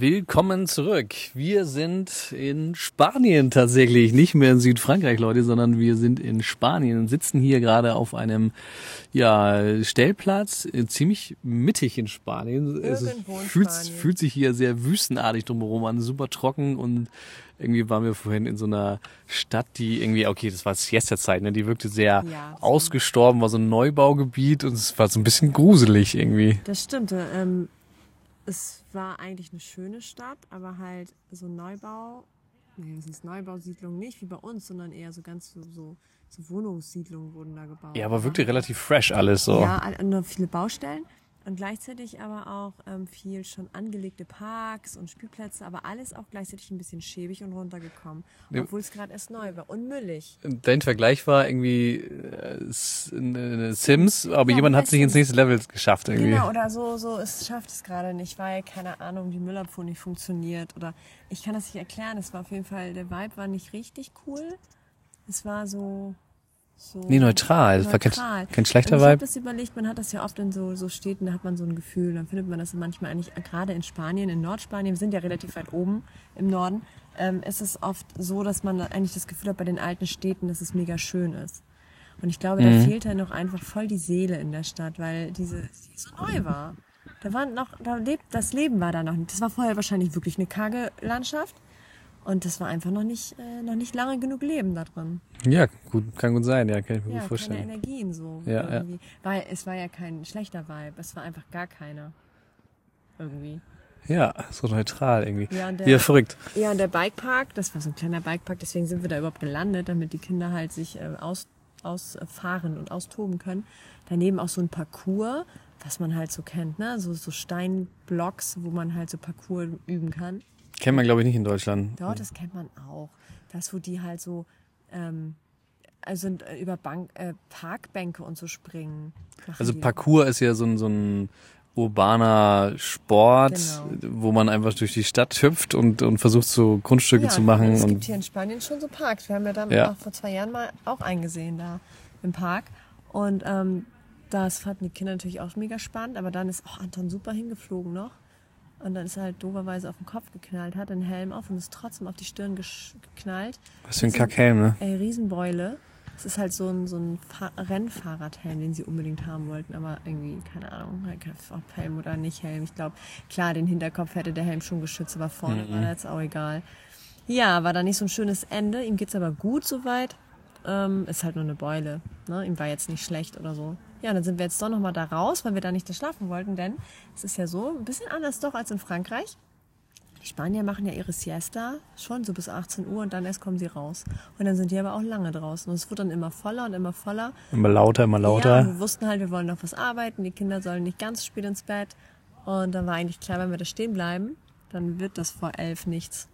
Willkommen zurück. Wir sind in Spanien tatsächlich, nicht mehr in Südfrankreich, Leute, sondern wir sind in Spanien und sitzen hier gerade auf einem ja, Stellplatz, äh, ziemlich mittig in Spanien. Es Irgendwo in fühlt, Spanien. fühlt sich hier sehr wüstenartig drumherum an, super trocken und irgendwie waren wir vorhin in so einer Stadt, die irgendwie, okay, das war Siesta-Zeit, ne? die wirkte sehr Ja, ausgestorben, war so ein Neubaugebiet und es war so ein bisschen gruselig irgendwie. Das stimmte. Ähm, es war eigentlich eine schöne Stadt, aber halt so Neubau. Nee, es ist Neubausiedlung nicht wie bei uns, sondern eher so ganz so, so, so Wohnungssiedlungen wurden da gebaut. Ja, aber wirklich relativ fresh alles so. Ja, und noch viele Baustellen und gleichzeitig aber auch ähm, viel schon angelegte Parks und Spielplätze, aber alles auch gleichzeitig ein bisschen schäbig und runtergekommen, obwohl es gerade erst neu war und müllig. Dein Vergleich war irgendwie äh, Sims, aber Ja, jemand hat bei sich ins nächste Level geschafft irgendwie. Genau, oder so, so, es schafft es gerade nicht, weil, keine Ahnung, die Müllabfuhr nicht funktioniert. Oder ich kann das nicht erklären. Es war auf jeden Fall, der Vibe war nicht richtig cool. Es war so. So Nee, neutral. War kein- neutral. kein schlechter Und ich habe Vibe. das überlegt, man hat das ja oft in so, so Städten, da hat man so ein Gefühl, dann findet man das manchmal eigentlich, gerade in Spanien, in Nordspanien, wir sind ja relativ weit oben im Norden, ähm, ist es oft so, dass man eigentlich das Gefühl hat bei den alten Städten, dass es mega schön ist. Und ich glaube, da Mhm. fehlt halt noch einfach voll die Seele in der Stadt, weil diese die so neu war. Da war noch, da lebt, das Leben war da noch nicht. Das war vorher wahrscheinlich wirklich eine karge Landschaft. Und das war einfach noch nicht, äh, noch nicht lange genug Leben da drin. Ja, gut, kann gut sein, ja, kann ich mir Ja, gut keine vorstellen. Energien so. Ja, ja. irgendwie. Weil es war ja kein schlechter Vibe, es war einfach gar keiner. Irgendwie. Ja, so neutral irgendwie. Ja, der- Ja, verrückt. Ja, und der Bikepark, das war so ein kleiner Bikepark, deswegen sind wir da überhaupt gelandet, damit die Kinder halt sich äh, aus, ausfahren und austoben können. Daneben auch so ein Parcours, was man halt so kennt, ne? So, so Steinblocks, wo man halt so Parcours üben kann. Kennt man, glaube ich, nicht in Deutschland. Dort, das kennt man auch. Das, wo die halt so ähm, also äh, über Bank, äh, Parkbänke und so springen. Also die. Parcours ist ja so ein, so ein urbaner Sport, Genau. wo man einfach durch die Stadt hüpft und, und versucht, so Grundstücke ja, zu machen. Es gibt hier in Spanien schon so Parks. Wir haben ja dann Ja. auch vor zwei Jahren mal auch eingesehen da im Park. Und ähm, das fanden die Kinder natürlich auch mega spannend. Aber dann ist auch Anton super hingeflogen noch. Und dann ist er halt doverweise auf den Kopf geknallt, hat den Helm auf und ist trotzdem auf die Stirn geknallt. was für ein Kackhelm, ne? Ey, Riesenbeule. Es ist halt so ein, so ein Fa Rennfahrradhelm, den sie unbedingt haben wollten, aber irgendwie, keine Ahnung, halt ob Helm oder nicht Helm. Ich glaube, klar, den Hinterkopf hätte der Helm schon geschützt, aber vorne war jetzt auch egal. Ja, war da nicht so ein schönes Ende. Ihm geht's aber gut soweit. Ähm, ist halt nur eine Beule. Ne? Ihm war jetzt nicht schlecht oder so. Ja, dann sind wir jetzt doch nochmal da raus, weil wir da nicht da schlafen wollten, denn es ist ja so, ein bisschen anders doch als in Frankreich. Die Spanier machen ja ihre Siesta schon so bis 18 Uhr und dann erst kommen sie raus. Und dann sind die aber auch lange draußen. Und es wird dann immer voller und immer voller. Immer lauter, immer Ja, lauter. und wir wussten halt, wir wollen noch was arbeiten. Die Kinder sollen nicht ganz spät ins Bett. Und dann war eigentlich klar, wenn wir da stehen bleiben, dann wird das vor elf nichts.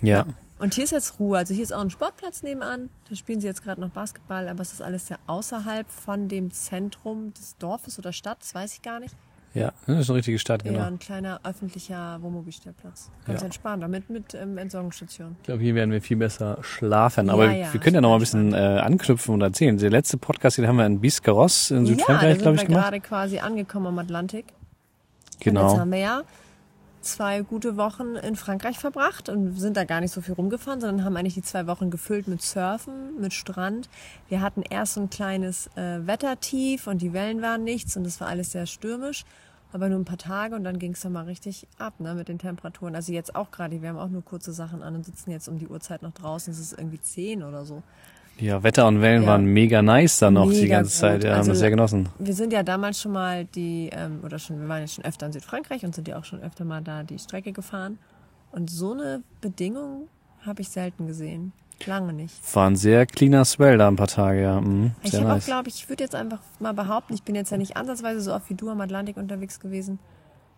Ja. Und hier ist jetzt Ruhe. Also hier ist auch ein Sportplatz nebenan. Da spielen sie jetzt gerade noch Basketball, aber es ist alles sehr außerhalb von dem Zentrum des Dorfes oder Stadt. Das weiß ich gar nicht. Ja, das ist eine richtige Stadt, genau. Eher ein kleiner öffentlicher Wohnmobilstellplatz. Ganz Ja. entspannt, damit mit ähm, Entsorgungsstation. Ich glaube, hier werden wir viel besser schlafen. Ja, Aber ja, wir können ja noch mal ein bisschen äh, anknüpfen und erzählen. Der letzte Podcast, den haben wir in Biscarrosse in ja, Südfrankreich, sind glaube wir ich, gemacht. gerade quasi angekommen am Atlantik. Und jetzt Genau. haben wir ja zwei gute Wochen in Frankreich verbracht und sind da gar nicht so viel rumgefahren, sondern haben eigentlich die zwei Wochen gefüllt mit Surfen, mit Strand. Wir hatten erst so ein kleines äh, Wettertief und die Wellen waren nichts und es war alles sehr stürmisch. Aber nur ein paar Tage und dann ging es dann mal richtig ab ne, mit den Temperaturen. Also jetzt auch gerade, wir haben auch nur kurze Sachen an und sitzen jetzt um die Uhrzeit noch draußen. Es ist irgendwie 10 oder so. Ja, Wetter und Wellen Ja. waren mega nice dann noch die Mega ganze Zeit. gut. Ja, haben Also das sehr genossen. Wir sind ja damals schon mal die, ähm, oder schon, wir waren ja schon öfter in Südfrankreich und sind ja auch schon öfter mal da die Strecke gefahren. Und so eine Bedingung habe ich selten gesehen. Lange nicht. War ein sehr cleaner Swell da ein paar Tage, ja. Mhm, Ich habe auch, nice. glaube ich, ich würde jetzt einfach mal behaupten, ich bin jetzt ja nicht ansatzweise so oft wie du am Atlantik unterwegs gewesen,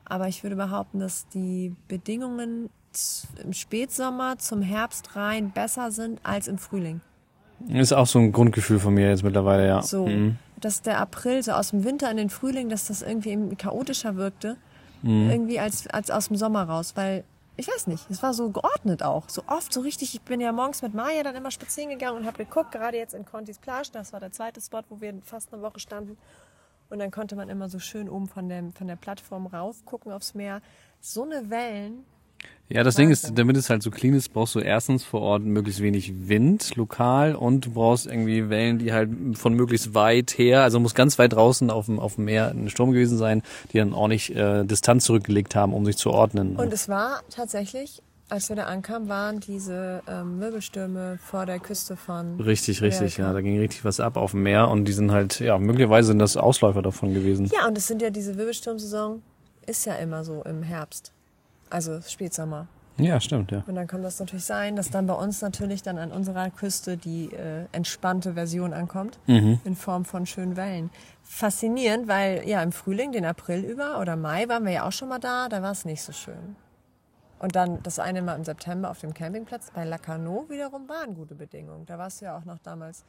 aber ich würde behaupten, dass die Bedingungen im Spätsommer zum Herbst rein besser sind als im Frühling. Ist auch so ein Grundgefühl von mir jetzt mittlerweile, ja. So, Mhm. dass der April so aus dem Winter in den Frühling, dass das irgendwie eben chaotischer wirkte, Mhm. irgendwie als, als aus dem Sommer raus, weil ich weiß nicht, es war so geordnet auch, so oft, so richtig. Ich bin ja morgens mit Maya dann immer spazieren gegangen und habe geguckt, gerade jetzt in Contis Plage, das war der zweite Spot, wo wir fast eine Woche standen. Und dann konnte man immer so schön oben von der, von der Plattform rauf gucken aufs Meer. So eine Wellen. Ja, das Ding ist, damit es halt so clean ist, brauchst du erstens vor Ort möglichst wenig Wind lokal und du brauchst irgendwie Wellen, die halt von möglichst weit her, also muss ganz weit draußen auf dem, auf dem Meer ein Sturm gewesen sein, die dann auch nicht äh, Distanz zurückgelegt haben, um sich zu ordnen. Und es war tatsächlich, als wir da ankamen, waren diese ähm, Wirbelstürme vor der Küste von. Richtig, richtig, Ja, ja. Da ging richtig was ab auf dem Meer und die sind halt, ja, möglicherweise sind das Ausläufer davon gewesen. Ja, und es sind ja diese Wirbelsturmsaison, ist ja immer so im Herbst. Also Spätsommer. Ja, stimmt, ja. Und dann kann das natürlich sein, dass dann bei uns natürlich dann an unserer Küste die äh, entspannte Version ankommt, in Form von schönen Wellen. Faszinierend, weil ja im Frühling, den April über oder Mai waren wir ja auch schon mal da, da war es nicht so schön. Und dann das eine Mal im September auf dem Campingplatz bei Lacanau wiederum waren gute Bedingungen. Da warst du ja auch noch damals,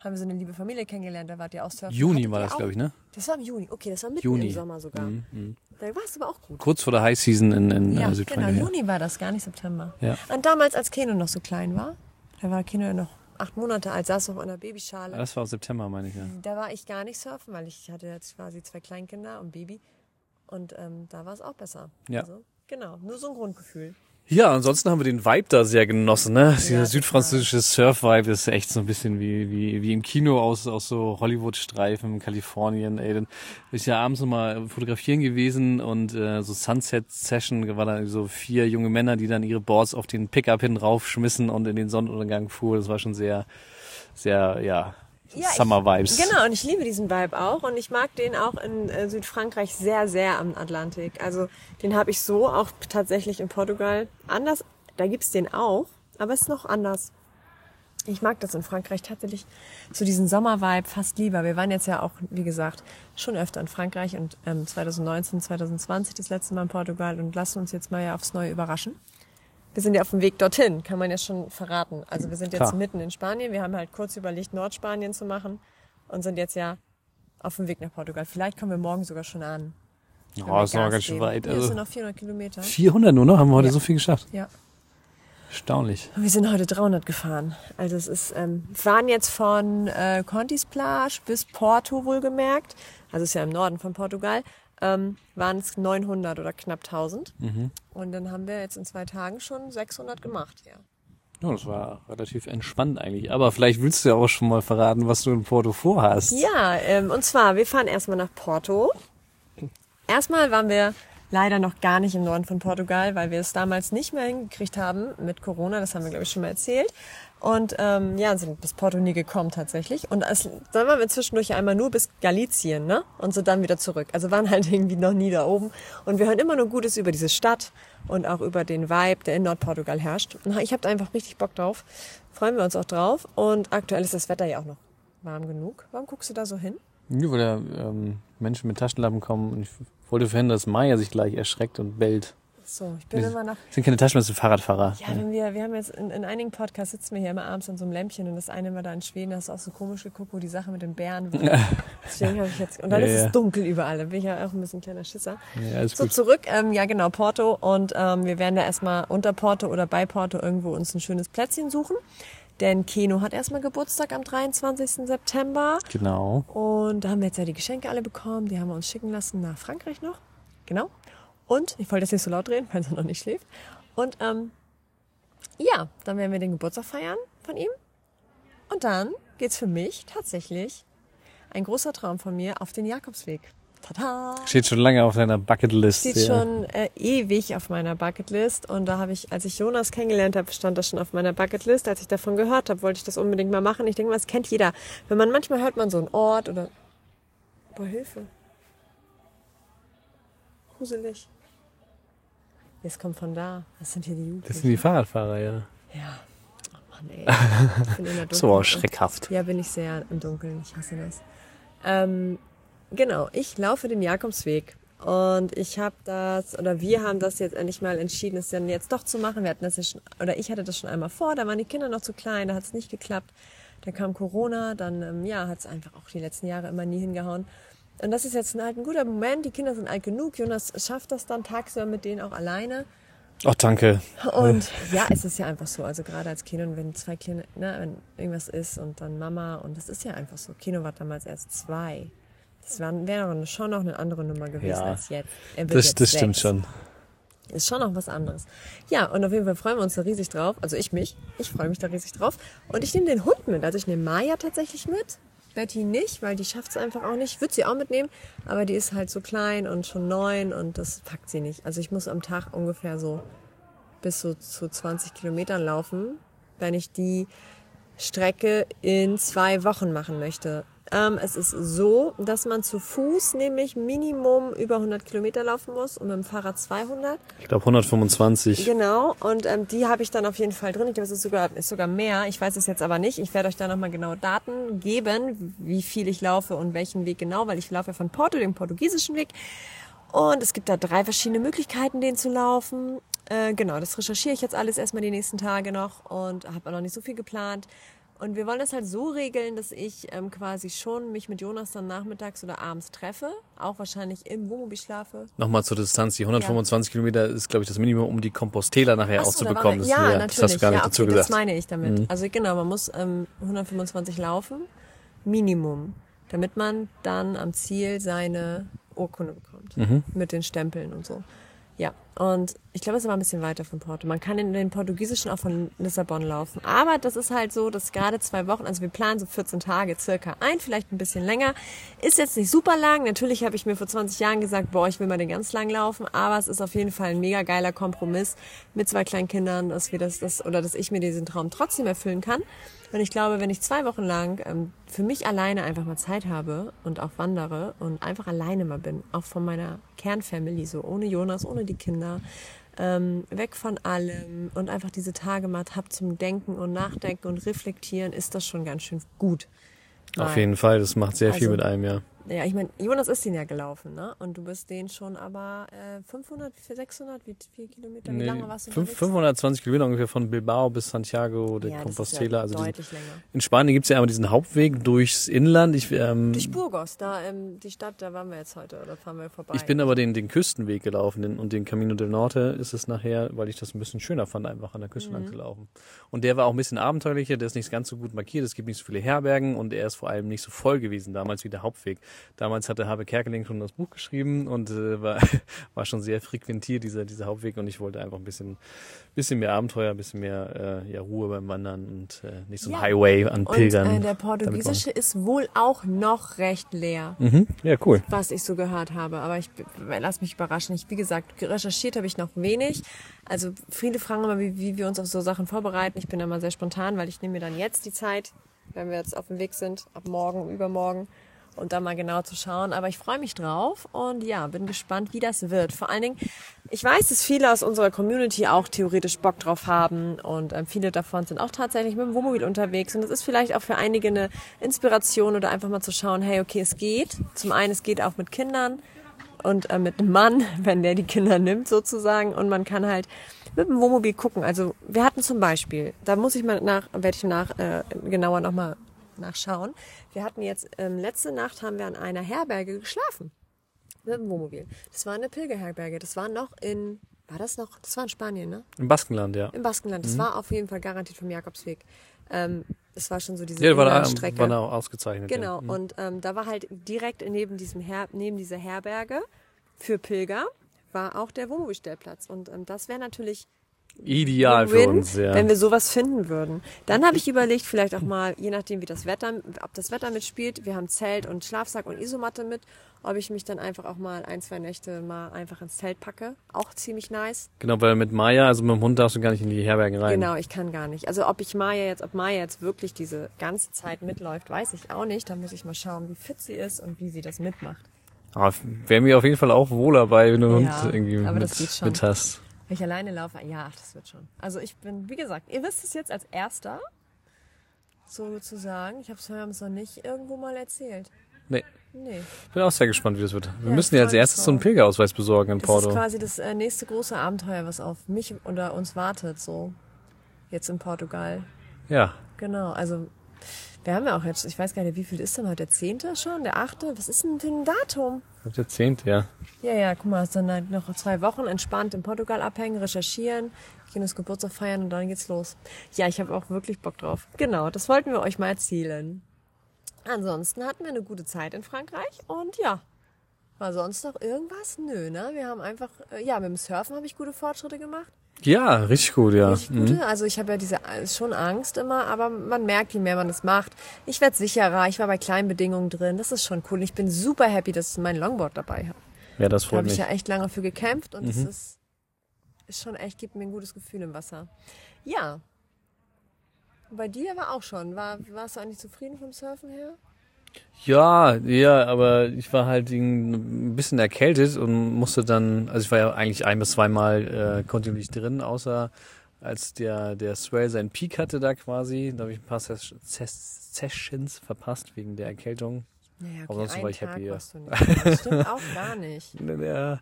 haben wir so eine liebe Familie kennengelernt, da wart ihr auch surfen. Juni Hattet war das, glaube ich, ne? Das war im Juni, okay, das war mitten Juni. im Sommer sogar. Da war es aber auch gut. Kurz vor der High Season in, in Ja, äh, genau, Südfrankreich. ja. Juni war das, gar nicht September. Ja. Und damals, als Keno noch so klein war, da war Keno ja noch acht Monate alt, saß in der Babyschale. Das war September, meine ich, ja. Da war ich gar nicht surfen, weil ich hatte jetzt quasi zwei Kleinkinder und Baby. Und ähm, da war es auch besser. Ja. Also, genau, nur so ein Grundgefühl. Ja, ansonsten haben wir den Vibe da sehr genossen, ne? Dieser total. südfranzösische Surf-Vibe ist echt so ein bisschen wie, wie, wie im Kino aus, aus so Hollywood-Streifen in Kalifornien, ey. Dann bin ich ja abends nochmal fotografieren gewesen und äh, so Sunset-Session war da so vier junge Männer, die dann ihre Boards auf den Pickup hin raufschmissen und in den Sonnenuntergang fuhren. Das war schon sehr, sehr, ja, Ja, ich- Summer-Vibes. Genau, und ich liebe diesen Vibe auch. Und ich mag den auch in äh, Südfrankreich sehr, sehr am Atlantik. Also den habe ich so auch tatsächlich in Portugal anders. Da gibt's den auch, aber es ist noch anders. Ich mag das in Frankreich tatsächlich so diesen Sommervibe fast lieber. Wir waren jetzt ja auch, wie gesagt, schon öfter in Frankreich und ähm, 2019, 2020 das letzte Mal in Portugal und lassen uns jetzt mal ja aufs Neue überraschen. Wir sind ja auf dem Weg dorthin, kann man ja schon verraten. Also wir sind jetzt Klar. mitten in Spanien. Wir haben halt kurz überlegt, Nordspanien zu machen und sind jetzt ja auf dem Weg nach Portugal. Vielleicht kommen wir morgen sogar schon an. Oh, ist noch ganz schön weit. Also sind noch 400 Kilometer. 400 nur noch? Haben wir heute Ja. so viel geschafft? Ja. Erstaunlich. Und wir sind heute 300 gefahren. Also es ist, ähm, fahren jetzt von äh, Contis Plage bis Porto wohlgemerkt. Also es ist ja im Norden von Portugal. Ähm, waren es 900 oder knapp 1000. Und dann haben wir jetzt in zwei Tagen schon 600 gemacht. Ja. Ja, das war relativ entspannt eigentlich. Aber vielleicht willst du ja auch schon mal verraten, was du in Porto vorhast. Ja, ähm, und zwar, wir fahren erstmal nach Porto. Erstmal waren wir leider noch gar nicht im Norden von Portugal, weil wir es damals nicht mehr hingekriegt haben mit Corona. Das haben wir, glaube ich, schon mal erzählt. Und ähm, ja, sind bis Porto nie gekommen tatsächlich. Und es, dann waren wir zwischendurch einmal nur bis Galicien, ne? Und so dann wieder zurück. Also waren halt irgendwie noch nie da oben. Und wir hören immer nur Gutes über diese Stadt und auch über den Vibe, der in Nordportugal herrscht. Und ich habe da einfach richtig Bock drauf. Freuen wir uns auch drauf. Und aktuell ist das Wetter ja auch noch warm genug. Warum guckst du da so hin? Ja, weil da ähm, Menschen mit Taschenlampen kommen und ich wollte verhindern, dass Maya sich gleich erschreckt und bellt. So, ich bin immer nach. Sind keine das sind Fahrradfahrer. Ja, wenn wir, wir haben jetzt in, in einigen Podcasts sitzen wir hier immer abends an so einem Lämpchen und das eine war da in Schweden, das ist auch so komisch geguckt, wo die Sache mit den Bären war. Deswegen habe ich jetzt. Und dann Ja, ist ja. es dunkel überall. Da bin ich ja auch ein bisschen kleiner Schisser. Ja, So gut. zurück, ähm, ja genau, Porto. Und ähm, wir werden da erstmal unter Porto oder bei Porto irgendwo uns ein schönes Plätzchen suchen. Denn Keno hat erstmal Geburtstag am 23. September. Genau. Und da haben wir jetzt ja die Geschenke alle bekommen. Die haben wir uns schicken lassen nach Frankreich noch. Genau. Und ich wollte jetzt nicht so laut reden, weil er noch nicht schläft. Und ähm, ja, dann werden wir den Geburtstag feiern von ihm. Und dann geht's für mich tatsächlich ein großer Traum von mir auf den Jakobsweg. Tada! Steht schon lange auf deiner Bucketlist. Steht ja. schon äh, ewig auf meiner Bucketlist und da habe ich, als ich Jonas kennengelernt habe, stand das schon auf meiner Bucketlist. Als ich davon gehört habe, wollte ich das unbedingt mal machen. Ich denke mal, das kennt jeder. Wenn man manchmal hört man so einen Ort oder boah Hilfe, gruselig. Jetzt kommt von da. Was sind hier die Das Jugendlichen? sind die Fahrradfahrer, ja. Ja. Oh Mann, ey. So schreckhaft. Ja, bin ich sehr im Dunkeln. Ich hasse das. Ähm, genau, ich laufe den Jakobsweg. Und ich habe das, oder wir haben das jetzt endlich mal entschieden, es dann jetzt doch zu machen. Wir hatten das ja schon, oder ich hatte das schon einmal vor, da waren die Kinder noch zu klein, da hat es nicht geklappt. Dann kam Corona, dann ähm, ja, hat es einfach auch die letzten Jahre immer nie hingehauen. Und das ist jetzt halt ein guter Moment, die Kinder sind alt genug, Jonas schafft das dann tagsüber mit denen auch alleine. Oh, danke. Und ja, es ist ja einfach so. Also gerade als Kino, wenn zwei Kinder, ne, wenn irgendwas ist und dann Mama und das ist ja einfach so. Kino war damals erst zwei. Das wäre wär schon noch eine andere Nummer gewesen Ja. als jetzt. Das, jetzt das stimmt schon. Ist schon noch was anderes. Ja, und auf jeden Fall freuen wir uns da riesig drauf. Also ich mich. Ich freue mich da riesig drauf. Und ich nehme den Hund mit. Also ich nehme Maya tatsächlich mit. Betty nicht, weil die schafft es einfach auch nicht. Ich würde sie auch mitnehmen, aber die ist halt so klein und schon neun und das packt sie nicht. Also ich muss am Tag ungefähr so bis so zu 20 Kilometern laufen, wenn ich die Strecke in zwei Wochen machen möchte. Ähm, es ist so, dass man zu Fuß nämlich Minimum über 100 Kilometer laufen muss und mit dem Fahrrad 200. Ich glaube 125. Genau, und ähm, die habe ich dann auf jeden Fall drin. Ich glaube, es ist sogar, ist sogar mehr. Ich weiß es jetzt aber nicht. Ich werde euch da nochmal genaue Daten geben, wie viel ich laufe und welchen Weg genau, weil ich laufe ja von Porto, dem portugiesischen Weg. Und es gibt da drei verschiedene Möglichkeiten, den zu laufen. Äh, genau, das recherchiere ich jetzt alles erstmal die nächsten Tage noch und habe noch nicht so viel geplant. Und wir wollen das halt so regeln, dass ich ähm, quasi schon mich mit Jonas dann nachmittags oder abends treffe, auch wahrscheinlich im Wohnmobil schlafe. Nochmal zur Distanz. Die 125 Kilometer ist, glaube ich, das Minimum, um die Compostela nachher Ach auch so, zu da bekommen. War, ja, ja, natürlich. Das hast du gar nicht ja, dazu okay, gesagt. Das meine ich damit. Also genau, man muss ähm, 125 laufen, Minimum, damit man dann am Ziel seine Urkunde bekommt. Mhm. Mit den Stempeln und so. Ja, und ich glaube, es ist aber ein bisschen weiter von Porto. Man kann in den portugiesischen auch von Lissabon laufen. Aber das ist halt so, dass gerade zwei Wochen, also wir planen so 14 Tage circa ein, vielleicht ein bisschen länger. Ist jetzt nicht super lang. Natürlich habe ich mir vor 20 Jahren gesagt, boah, ich will mal den ganz lang laufen. Aber es ist auf jeden Fall ein mega geiler Kompromiss mit zwei kleinen Kindern, dass wir das, das oder dass ich mir diesen Traum trotzdem erfüllen kann. Und ich glaube, wenn ich zwei Wochen lang ähm, für mich alleine einfach mal Zeit habe und auch wandere und einfach alleine mal bin, auch von meiner Kernfamily, so ohne Jonas, ohne die Kinder, ähm, weg von allem und einfach diese Tage mal hab zum Denken und Nachdenken und Reflektieren, ist das schon ganz schön gut. Auf Mal. jeden Fall, das macht sehr viel Also- mit einem, ja. Ja, ich meine, Jonas ist den ja gelaufen, ne? Und du bist den schon aber äh, 500, 600, wie viel Kilometer, wie Nee, lange warst du fünf- unterwegs? 520 Kilometer ungefähr von Bilbao bis Santiago de ja, Compostela. ja also diesen, in Spanien gibt's ja einmal diesen Hauptweg durchs Inland. Ich, ähm, Durch Burgos, da ähm, die Stadt, da waren wir jetzt heute, oder fahren wir vorbei. ich bin aber den, den Küstenweg gelaufen den, und den Camino del Norte ist es nachher, weil ich das ein bisschen schöner fand, einfach an der Küste Mhm. lang zu laufen. Und der war auch ein bisschen abenteuerlicher, der ist nicht ganz so gut markiert, es gibt nicht so viele Herbergen und er ist vor allem nicht so voll gewesen damals wie der Hauptweg. Damals hatte Habe Kerkeling schon das Buch geschrieben und äh, war, war schon sehr frequentiert, dieser, dieser Hauptweg und ich wollte einfach ein bisschen, bisschen mehr Abenteuer, ein bisschen mehr äh, ja, Ruhe beim Wandern und äh, nicht so ein Ja. Highway an Und Pilgern. äh, der portugiesische ist wohl auch noch recht leer, Mhm. Ja, cool. was ich so gehört habe. Aber ich lass mich überraschen. Ich, wie gesagt, recherchiert habe ich noch wenig. Also viele fragen immer, wie, wie wir uns auf so Sachen vorbereiten. Ich bin da mal sehr spontan, weil ich nehme mir dann jetzt die Zeit, wenn wir jetzt auf dem Weg sind, ab morgen, übermorgen, und da mal genau zu schauen. Aber ich freue mich drauf und ja, bin gespannt, wie das wird. Vor allen Dingen, ich weiß, dass viele aus unserer Community auch theoretisch Bock drauf haben und ähm, viele davon sind auch tatsächlich mit dem Wohnmobil unterwegs und das ist vielleicht auch für einige eine Inspiration oder einfach mal zu schauen, hey, okay, es geht. Zum einen, es geht auch mit Kindern und äh, mit einem Mann, wenn der die Kinder nimmt sozusagen und man kann halt mit dem Wohnmobil gucken. Also wir hatten zum Beispiel, da muss ich mal nach, werde ich nach äh, genauer nochmal nachschauen. Wir hatten jetzt ähm, letzte Nacht haben wir an einer Herberge geschlafen mit dem Wohnmobil. Das war eine Pilgerherberge. Das war noch in, war das noch? Das war in Spanien, ne? Im Baskenland, ja. Im Baskenland. Das war auf jeden Fall garantiert vom Jakobsweg. Ähm, das war schon so diese Ja, war da, Inlandstrecke. war da ausgezeichnet. Genau, Ja. Mhm. und ähm, da war halt direkt neben diesem Her neben dieser Herberge für Pilger war auch der Wohnmobilstellplatz und ähm, das wäre natürlich Ideal für Win, uns, ja. wenn wir sowas finden würden. Dann habe ich überlegt, vielleicht auch mal, je nachdem wie das Wetter, ob das Wetter mitspielt, wir haben Zelt und Schlafsack und Isomatte mit, ob ich mich dann einfach auch mal ein, zwei Nächte mal einfach ins Zelt packe. Auch ziemlich nice. Genau, weil mit Maya, also mit dem Hund darfst du gar nicht in die Herbergen rein. Genau, ich kann gar nicht. Also ob ich Maya jetzt, ob Maya jetzt wirklich diese ganze Zeit mitläuft, weiß ich auch nicht. Da muss ich mal schauen, wie fit sie ist und wie sie das mitmacht. Aber wäre mir auf jeden Fall auch wohler bei, wenn du einen Ja, Hund irgendwie mit, mit hast. Wenn ich alleine laufe, ja, ach, das wird schon. Also ich bin, wie gesagt, ihr wisst es jetzt als Erster, sozusagen. Ich habe es noch nicht irgendwo mal erzählt. Nee, Nee. bin auch sehr gespannt, wie das wird. Wir Ja, müssen ja als erstes so einen. Pilgerausweis besorgen in Das Porto. ist quasi das äh, nächste große Abenteuer, was auf mich oder uns wartet, so jetzt in Portugal. Ja, Genau, also wir haben ja auch jetzt, ich weiß gar nicht, wie viel ist denn heute? Der zehnte schon? Der achte? Was ist denn für ein Datum? der zehnte, ja. Ja, ja, guck mal, es sind halt noch zwei Wochen entspannt in Portugal abhängen, recherchieren, Kinos Geburtstag feiern und dann geht's los. Ja, ich habe auch wirklich Bock drauf. Genau, das wollten wir euch mal erzählen. Ansonsten hatten wir eine gute Zeit in Frankreich und ja. War sonst noch irgendwas? Nö, ne? Wir haben einfach, äh, ja, mit dem Surfen habe ich gute Fortschritte gemacht. Ja, richtig gut, ja. Richtig gute. Also ich habe ja diese schon Angst immer, aber man merkt, je mehr man es macht. Ich werde sicherer, ich war bei kleinen Bedingungen drin. Das ist schon cool. Ich bin super happy, dass ich mein Longboard dabei habe. Ja, das Da freut habe ich mich. ja echt lange für gekämpft und es ist, ist schon echt, gibt mir ein gutes Gefühl im Wasser. Ja. Bei dir war auch schon. War, warst du eigentlich zufrieden vom Surfen her? Ja, ja, aber ich war halt ein bisschen erkältet und musste dann, also ich war ja eigentlich ein bis zweimal äh, kontinuierlich drin, außer als der der Swell seinen Peak hatte da quasi, da habe ich ein paar Ses Ses Sessions verpasst wegen der Erkältung. Naja, Aber sonst war ich Tag happy, ja. warst du nicht. Das stimmt auch gar nicht. Ja.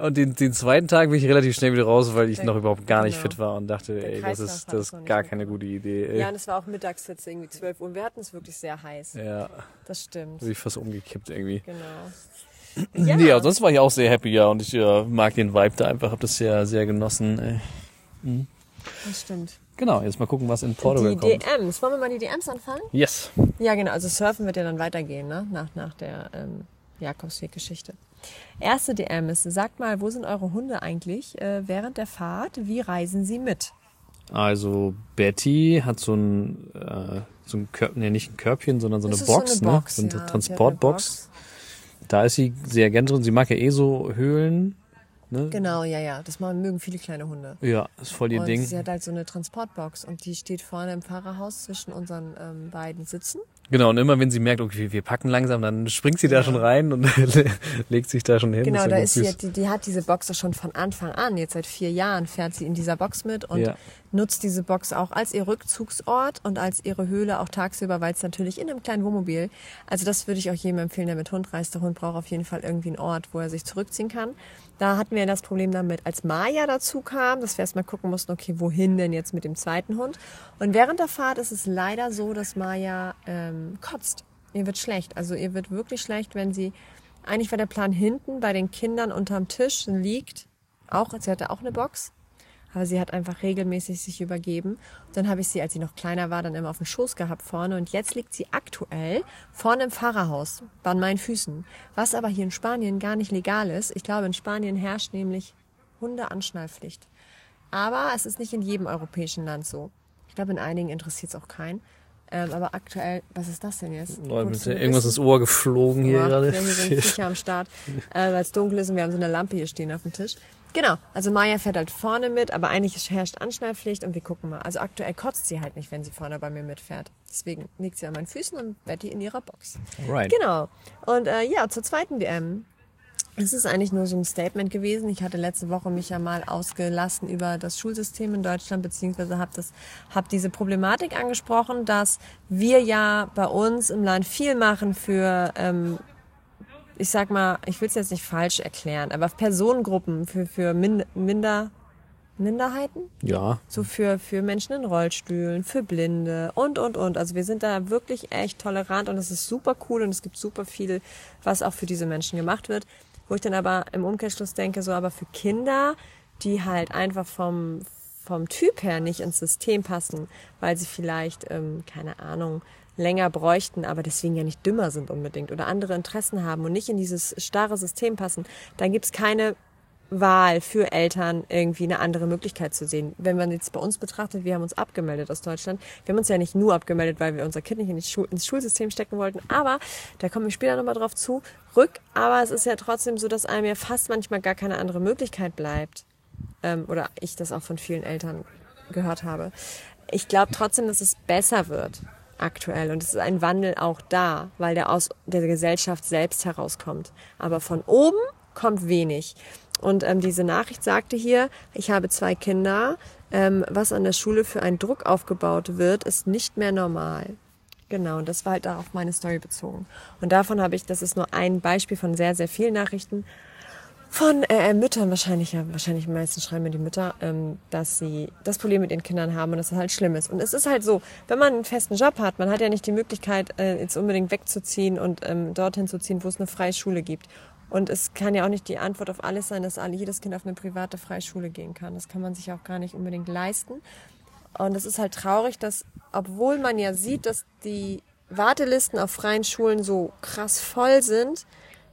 Und den, den zweiten Tag bin ich relativ schnell wieder raus, weil ich Der- noch überhaupt gar nicht genau. fit war und dachte, Der ey, das ist das ist gar keine gute Idee. Ey. Ja, und es war auch mittags jetzt irgendwie 12 Uhr und wir hatten es wirklich sehr heiß. Ja, Das stimmt. bin ich fast umgekippt irgendwie. Genau. Ja. Nee, sonst war ich auch sehr happy, ja, und ich ja, mag den Vibe da einfach, hab das sehr, sehr genossen. Ey. Das stimmt. Genau, jetzt mal gucken, was in Portugal die kommt. DMs. Wollen wir mal die DMs anfangen? Yes. Ja, genau. Also Surfen wird ja dann weitergehen, ne? Nach, nach der ähm, Jakobsweg-Geschichte. Erste DM ist, sagt mal, wo sind eure Hunde eigentlich äh, während der Fahrt? Wie reisen sie mit? Also Betty hat so ein, äh, so ein Kör nee, nicht ein Körbchen, sondern so eine Box, so eine Box, ne? So eine ja, hat eine Transportbox. Da ist sie sehr gern drin. Sie mag ja eh so Höhlen. Ne? Genau, ja, ja. Das machen- mögen viele kleine Hunde. Ja, ist voll ihr und Ding. sie hat halt so eine Transportbox und die steht vorne im Fahrerhaus zwischen unseren ähm, beiden Sitzen. Genau, und immer wenn sie merkt, okay, wir packen langsam, dann springt sie da schon rein und legt sich da schon hin. Genau, ja da ist sie, die, die hat diese Box schon von Anfang an. Jetzt seit vier Jahren fährt sie in dieser Box mit und Ja. Nutzt diese Box auch als ihr Rückzugsort und als ihre Höhle auch tagsüber, weil es natürlich in einem kleinen Wohnmobil. Also das würde ich auch jedem empfehlen, der mit Hund reist. Der Hund braucht auf jeden Fall irgendwie einen Ort, wo er sich zurückziehen kann. Da hatten wir das Problem damit, als Maya dazu kam, dass wir erstmal gucken mussten, okay, wohin denn jetzt mit dem zweiten Hund? Und während der Fahrt ist es leider so, dass Maya ähm, kotzt. Ihr wird schlecht. Also ihr wird wirklich schlecht, wenn sie eigentlich war der Plan hinten bei den Kindern unterm Tisch liegt. Auch, sie hatte auch eine Box. Aber sie hat einfach regelmäßig sich übergeben. Und dann habe ich sie, als sie noch kleiner war, dann immer auf dem Schoß gehabt vorne. Und jetzt liegt sie aktuell vorne im Fahrerhaus bei meinen Füßen. Was aber hier in Spanien gar nicht legal ist. Ich glaube, in Spanien herrscht nämlich Hundeanschnallpflicht. Aber es ist nicht in jedem europäischen Land so. Ich glaube, in einigen interessiert es auch keinen. Ähm, aber aktuell, was ist das denn jetzt? Mit du irgendwas ins? Ohr geflogen hier gerade. wir sind Viecher am Start, äh, weil es dunkel ist und wir haben so eine Lampe hier stehen auf dem Tisch. Genau, also Maya fährt halt vorne mit, aber eigentlich herrscht Anschnallpflicht und wir gucken mal. Also aktuell kotzt sie halt nicht, wenn sie vorne bei mir mitfährt. Deswegen liegt sie an meinen Füßen und Betty in ihrer Box. Right. Genau. Und äh, ja, zur zweiten DM. Es ist eigentlich nur so ein Statement gewesen. Ich hatte letzte Woche mich ja mal ausgelassen über das Schulsystem in Deutschland, beziehungsweise habe das, hab diese Problematik angesprochen, dass wir ja bei uns im Land viel machen für, ähm, ich sag mal, ich will es jetzt nicht falsch erklären, aber Personengruppen, für, für Min Minder, Minderheiten? Ja, so für, für Menschen in Rollstühlen, für Blinde und, und, und. Also wir sind da wirklich echt tolerant und es ist super cool und es gibt super viel, was auch für diese Menschen gemacht wird. Wo ich dann aber im Umkehrschluss denke, so aber für Kinder, die halt einfach vom, vom Typ her nicht ins System passen, weil sie vielleicht, ähm, keine Ahnung, länger bräuchten, aber deswegen ja nicht dümmer sind unbedingt oder andere Interessen haben und nicht in dieses starre System passen, dann gibt's keine Wahl für Eltern irgendwie eine andere Möglichkeit zu sehen. Wenn man jetzt bei uns betrachtet, wir haben uns abgemeldet aus Deutschland. Wir haben uns ja nicht nur abgemeldet, weil wir unser Kind nicht in Schul ins Schulsystem stecken wollten, aber da kommen wir später nochmal drauf zu, rück. Aber es ist ja trotzdem so, dass einem ja fast manchmal gar keine andere Möglichkeit bleibt. Ähm, oder ich das auch von vielen Eltern gehört habe. Ich glaube trotzdem, dass es besser wird aktuell und es ist ein Wandel auch da, weil der aus der Gesellschaft selbst herauskommt. Aber von oben kommt wenig. Und ähm, diese Nachricht sagte hier, ich habe zwei Kinder, ähm, was an der Schule für einen Druck aufgebaut wird, ist nicht mehr normal. Genau, und das war halt da auf meine Story bezogen. Und davon habe ich, das ist nur ein Beispiel von sehr, sehr vielen Nachrichten von äh, Müttern wahrscheinlich, ja, wahrscheinlich meistens schreiben mir die Mütter, ähm, dass sie das Problem mit ihren Kindern haben und dass es halt schlimm ist. Und es ist halt so, wenn man einen festen Job hat, man hat ja nicht die Möglichkeit, äh, jetzt unbedingt wegzuziehen und ähm, dorthin zu ziehen, wo es eine freie Schule gibt. Und es kann ja auch nicht die Antwort auf alles sein, dass alle, jedes Kind auf eine private freie Schule gehen kann. Das kann man sich auch gar nicht unbedingt leisten. Und es ist halt traurig, dass, obwohl man ja sieht, dass die Wartelisten auf freien Schulen so krass voll sind,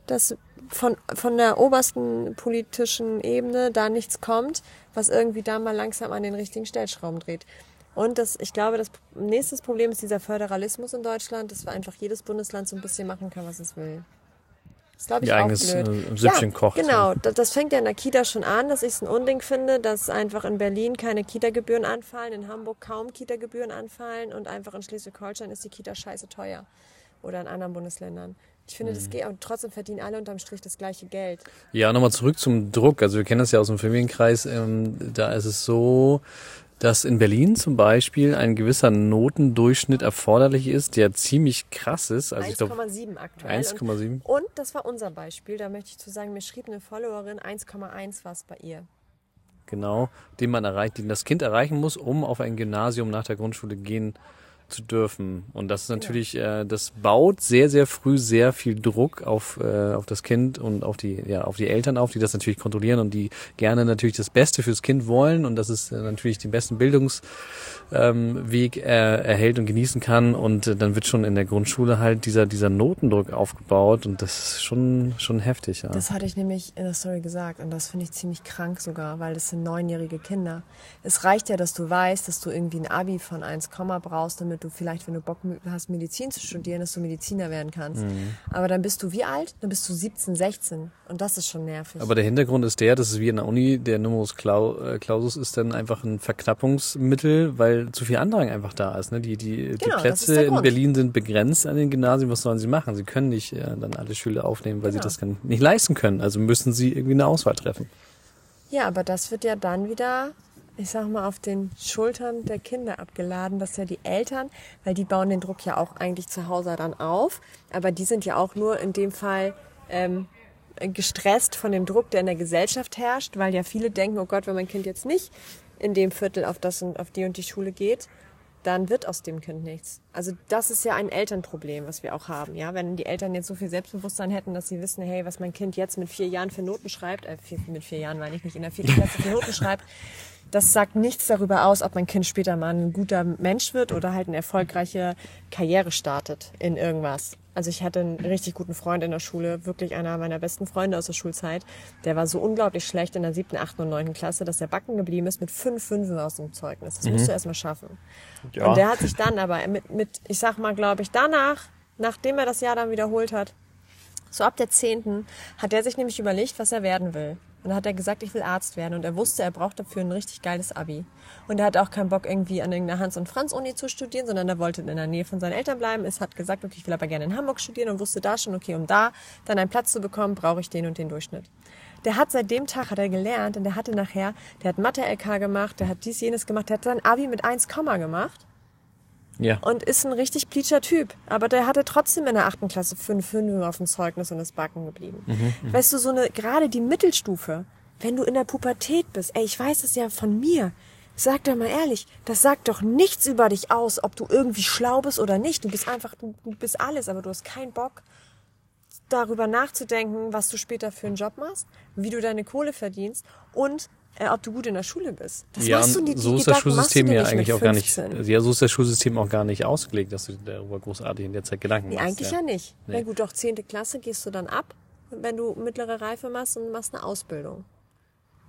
dass von, von der obersten politischen Ebene da nichts kommt, was irgendwie da mal langsam an den richtigen Stellschrauben dreht. Und das, ich glaube, das nächste Problem ist dieser Föderalismus in Deutschland, dass wir einfach jedes Bundesland so ein bisschen machen kann, was es will. Das glaube ich Ihr auch eigenes blöd. äh, Süppchen ja, kocht. Genau, das, das fängt ja in der Kita schon an, dass ich es ein Unding finde, dass einfach in Berlin keine Kita-Gebühren anfallen, in Hamburg kaum Kita-Gebühren anfallen und einfach in Schleswig-Holstein ist die Kita scheiße teuer. Oder in anderen Bundesländern. Ich finde, Mhm. das geht, und trotzdem verdienen alle unterm Strich das gleiche Geld. Ja, nochmal zurück zum Druck. Also wir kennen das ja aus dem Familienkreis. Ähm, da ist es so, dass in Berlin zum Beispiel ein gewisser Notendurchschnitt erforderlich ist, der ziemlich krass ist. Also ich glaube 1,7 aktuell. Und, 1,7. und das war unser Beispiel. Da möchte ich zu sagen, mir schrieb eine Followerin 1,1 was bei ihr. Genau, den man erreicht, den das Kind erreichen muss, um auf ein Gymnasium nach der Grundschule gehen zu dürfen. Und das ist natürlich, äh, das baut sehr, sehr früh sehr viel Druck auf, äh, auf das Kind und auf die, ja, auf die Eltern auf, die das natürlich kontrollieren und die gerne natürlich das Beste fürs Kind wollen und dass es äh, natürlich den besten Bildungsweg ähm, Weg, äh, erhält und genießen kann. Und äh, dann wird schon in der Grundschule halt dieser, dieser Notendruck aufgebaut und das ist schon, schon heftig, ja. Das hatte ich nämlich in der Story gesagt und das finde ich ziemlich krank sogar, weil das sind neunjährige Kinder. Es reicht ja, dass du weißt, dass du irgendwie ein Abi von 1, brauchst, damit du vielleicht, wenn du Bock hast, Medizin zu studieren, dass du Mediziner werden kannst. Mhm. Aber dann bist du wie alt? Dann bist du 17, 16 und das ist schon nervig. Aber der Hintergrund ist der, dass es wie in der Uni, der Numerus äh, Clausus ist dann einfach ein Verknappungsmittel, weil zu viel Andrang einfach da ist. Ne? Die, die, die Genau, das ist Plätze in. Berlin sind begrenzt an den Gymnasien. Was sollen sie machen? Sie können nicht äh, dann alle Schüler aufnehmen, weil sie Genau. das dann nicht leisten können. Also müssen sie irgendwie eine Auswahl treffen. Ja, aber das wird ja dann wieder, ich sag mal, auf den Schultern der Kinder abgeladen, dass ja die Eltern, weil die bauen den Druck ja auch eigentlich zu Hause dann auf, aber die sind ja auch nur in dem Fall ähm, gestresst von dem Druck, der in der Gesellschaft herrscht, weil ja viele denken, oh Gott, wenn mein Kind jetzt nicht in dem Viertel auf das und auf die und die Schule geht, dann wird aus dem Kind nichts. Also das ist ja ein Elternproblem, was wir auch haben. Ja, wenn die Eltern jetzt so viel Selbstbewusstsein hätten, dass sie wissen, hey, was mein Kind jetzt mit vier Jahren für Noten schreibt, äh, vier, mit vier Jahren meine ich nicht in der vierten Klasse für Noten schreibt, das sagt nichts darüber aus, ob mein Kind später mal ein guter Mensch wird oder halt eine erfolgreiche Karriere startet in irgendwas. Also ich hatte einen richtig guten Freund in der Schule, wirklich einer meiner besten Freunde aus der Schulzeit. Der war so unglaublich schlecht in der siebten, achten und neunten Klasse, dass er backen geblieben ist mit fünf Fünfen aus dem Zeugnis. Das musst du erst mal schaffen. Ja. Und der hat sich dann aber mit, mit ich sag mal, glaube ich, danach, nachdem er das Jahr dann wiederholt hat, so ab der zehnten, hat er sich nämlich überlegt, was er werden will. Und dann hat er gesagt, ich will Arzt werden. Und er wusste, er braucht dafür ein richtig geiles Abi. Und er hat auch keinen Bock, irgendwie an irgendeiner Hans- und Franz-Uni zu studieren, sondern er wollte in der Nähe von seinen Eltern bleiben. Es hat gesagt, okay, ich will aber gerne in Hamburg studieren und wusste da schon, okay, um da dann einen Platz zu bekommen, brauche ich den und den Durchschnitt. Der hat seit dem Tag, hat er gelernt und der hatte nachher, der hat Mathe-LK gemacht, der hat dies, jenes gemacht, der hat sein Abi mit 1, gemacht Ja. und ist ein richtig pleatscher Typ. Aber der hatte trotzdem in der achten Klasse fünf Fünfe auf dem Zeugnis und ist backen geblieben. Weißt du, so eine, gerade die Mittelstufe, wenn du in der Pubertät bist, ey, ich weiß das ja von mir. Sag doch mal ehrlich, das sagt doch nichts über dich aus, ob du irgendwie schlau bist oder nicht. Du bist einfach, du, du bist alles, aber du hast keinen Bock, darüber nachzudenken, was du später für einen Job machst, wie du deine Kohle verdienst und äh, ob du gut in der Schule bist. Das ja, machst du die, die so ist das Gedanken Schulsystem ja eigentlich auch gar nicht. 15. Ja, so ist das Schulsystem auch gar nicht ausgelegt, dass du dir darüber großartig in der Zeit Gedanken Nee, machst. eigentlich ja, nicht. Nee. Na gut, doch zehnte Klasse gehst du dann ab, wenn du mittlere Reife machst und machst eine Ausbildung.